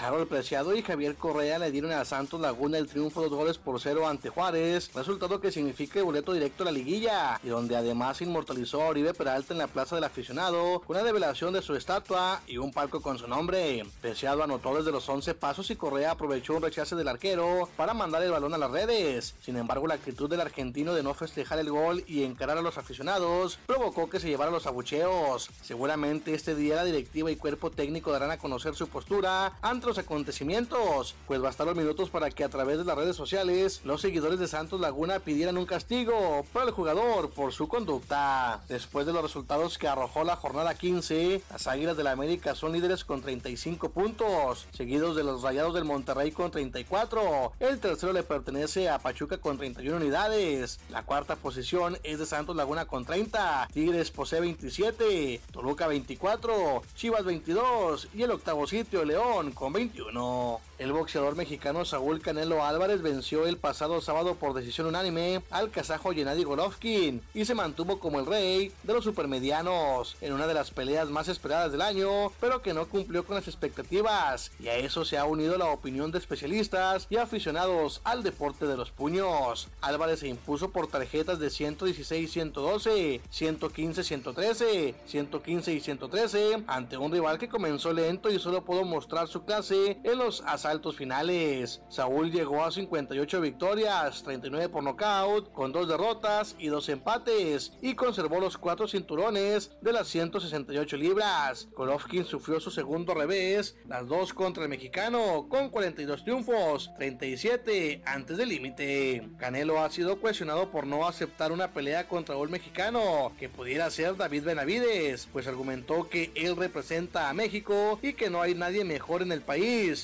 Harold Preciado y Javier Correa le dieron a Santos Laguna el triunfo dos goles por cero ante Juárez, resultado que significa el boleto directo a la liguilla, y donde además inmortalizó a Oribe Peralta en la plaza del aficionado una revelación de su estatua y un palco con su nombre. Preciado anotó desde los 11 pasos y Correa aprovechó un rechace del arquero para mandar el balón a las redes. Sin embargo, la actitud del argentino de no festejar el gol y encarar a los aficionados provocó que se llevara los abucheos. Seguramente este día la directiva y cuerpo técnico darán a conocer su postura ante acontecimientos, pues bastaron minutos para que a través de las redes sociales los seguidores de Santos Laguna pidieran un castigo para el jugador por su conducta. Después de los resultados que arrojó la jornada 15, las Águilas del la América son líderes con 35 puntos, seguidos de los Rayados del Monterrey con 34. El tercero le pertenece a Pachuca con 31 unidades. La cuarta posición es de Santos Laguna con 30, Tigres posee 27, Toluca 24, Chivas 22 y el octavo sitio León con 20 21. El boxeador mexicano Saúl Canelo Álvarez venció el pasado sábado por decisión unánime al kazajo Gennady Golovkin y se mantuvo como el rey de los supermedianos en una de las peleas más esperadas del año, pero que no cumplió con las expectativas. Y a eso se ha unido la opinión de especialistas y aficionados al deporte de los puños. Álvarez se impuso por tarjetas de 116-112, 115-113, 115 y 113 ante un rival que comenzó lento y solo pudo mostrar su clase en los asaltos finales. Saúl llegó a 58 victorias, 39 por nocaut, con dos derrotas y dos empates, y conservó los cuatro cinturones de las 168 libras. Golovkin sufrió su segundo revés, las dos contra el mexicano, con 42 triunfos, 37 antes del límite. Canelo ha sido cuestionado por no aceptar una pelea contra un mexicano, que pudiera ser David Benavides, pues argumentó que él representa a México y que no hay nadie mejor en el país,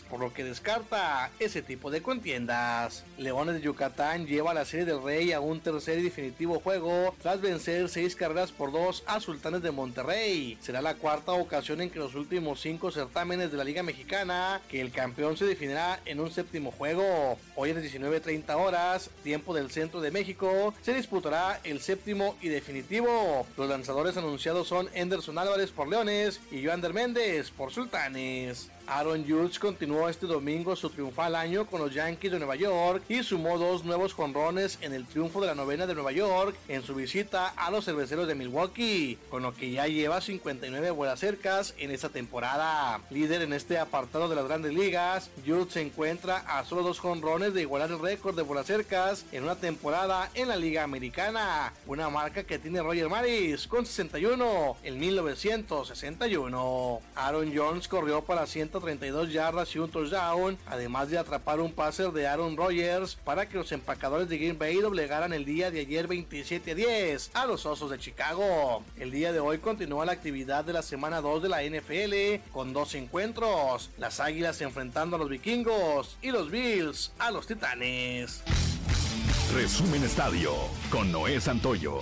por lo que descarta ese tipo de contiendas. Leones de Yucatán lleva la Serie del Rey a un tercer y definitivo juego tras vencer seis carreras por dos a Sultanes de Monterrey. Será la cuarta ocasión en que los últimos cinco certámenes de la Liga Mexicana que el campeón se definirá en un séptimo juego. Hoy a las 19.30 horas, tiempo del centro de México, se disputará el séptimo y definitivo. Los lanzadores anunciados son Anderson Álvarez por Leones y Joander Méndez por Sultanes. Aaron Judge continuó este domingo su triunfal año con los Yankees de Nueva York y sumó dos nuevos jonrones en el triunfo de la novena de Nueva York en su visita a los cerveceros de Milwaukee, con lo que ya lleva 59 vuelas cercas en esta temporada. Líder en este apartado de las grandes ligas, Judge se encuentra a solo dos jonrones de igualar el récord de vuelas cercas en una temporada en la Liga Americana, una marca que tiene Roger Maris con 61 en 1961. Aaron Jones corrió para 132 yardas y un touchdown, además de atrapar un pase de Aaron Rodgers para que los empacadores de Green Bay doblegaran el día de ayer 27 a 10 a los Osos de Chicago. El día de hoy continúa la actividad de la semana 2 de la NFL con dos encuentros, las Águilas enfrentando a los Vikingos y los Bills a los Titanes. Resumen Estadio con Noé Santoyo.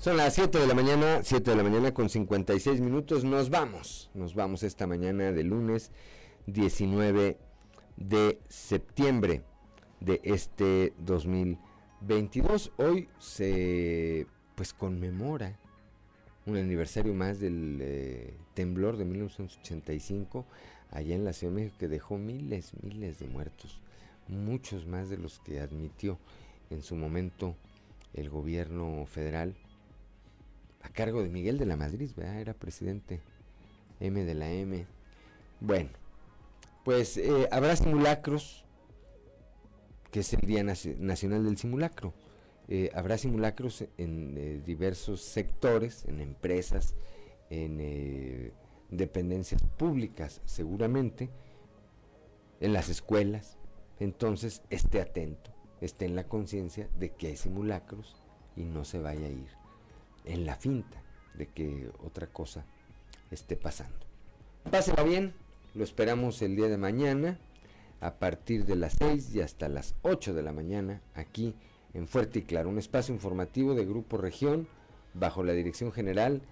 Son las 7 de la mañana, 7 de la mañana con 56 minutos. Nos vamos, nos vamos esta mañana de lunes 19 de septiembre de este 2022. Hoy se pues conmemora un aniversario más del eh, temblor de 1985 allá en la Ciudad de México que dejó miles, miles de muertos, muchos más de los que admitió en su momento el gobierno federal a cargo de Miguel de la Madrid, era presidente M de la M. Bueno, pues eh, habrá simulacros, que es el Día Nacional del Simulacro. Eh, habrá simulacros en eh, diversos sectores, en empresas, en dependencias públicas, seguramente, en las escuelas. Entonces, esté atento, esté en la conciencia de que hay simulacros y no se vaya a ir en la finta de que otra cosa esté pasando. Pásela bien, lo esperamos el día de mañana a partir de las 6 y hasta las 8 de la mañana aquí en Fuerte y Claro, un espacio informativo de Grupo Región bajo la dirección general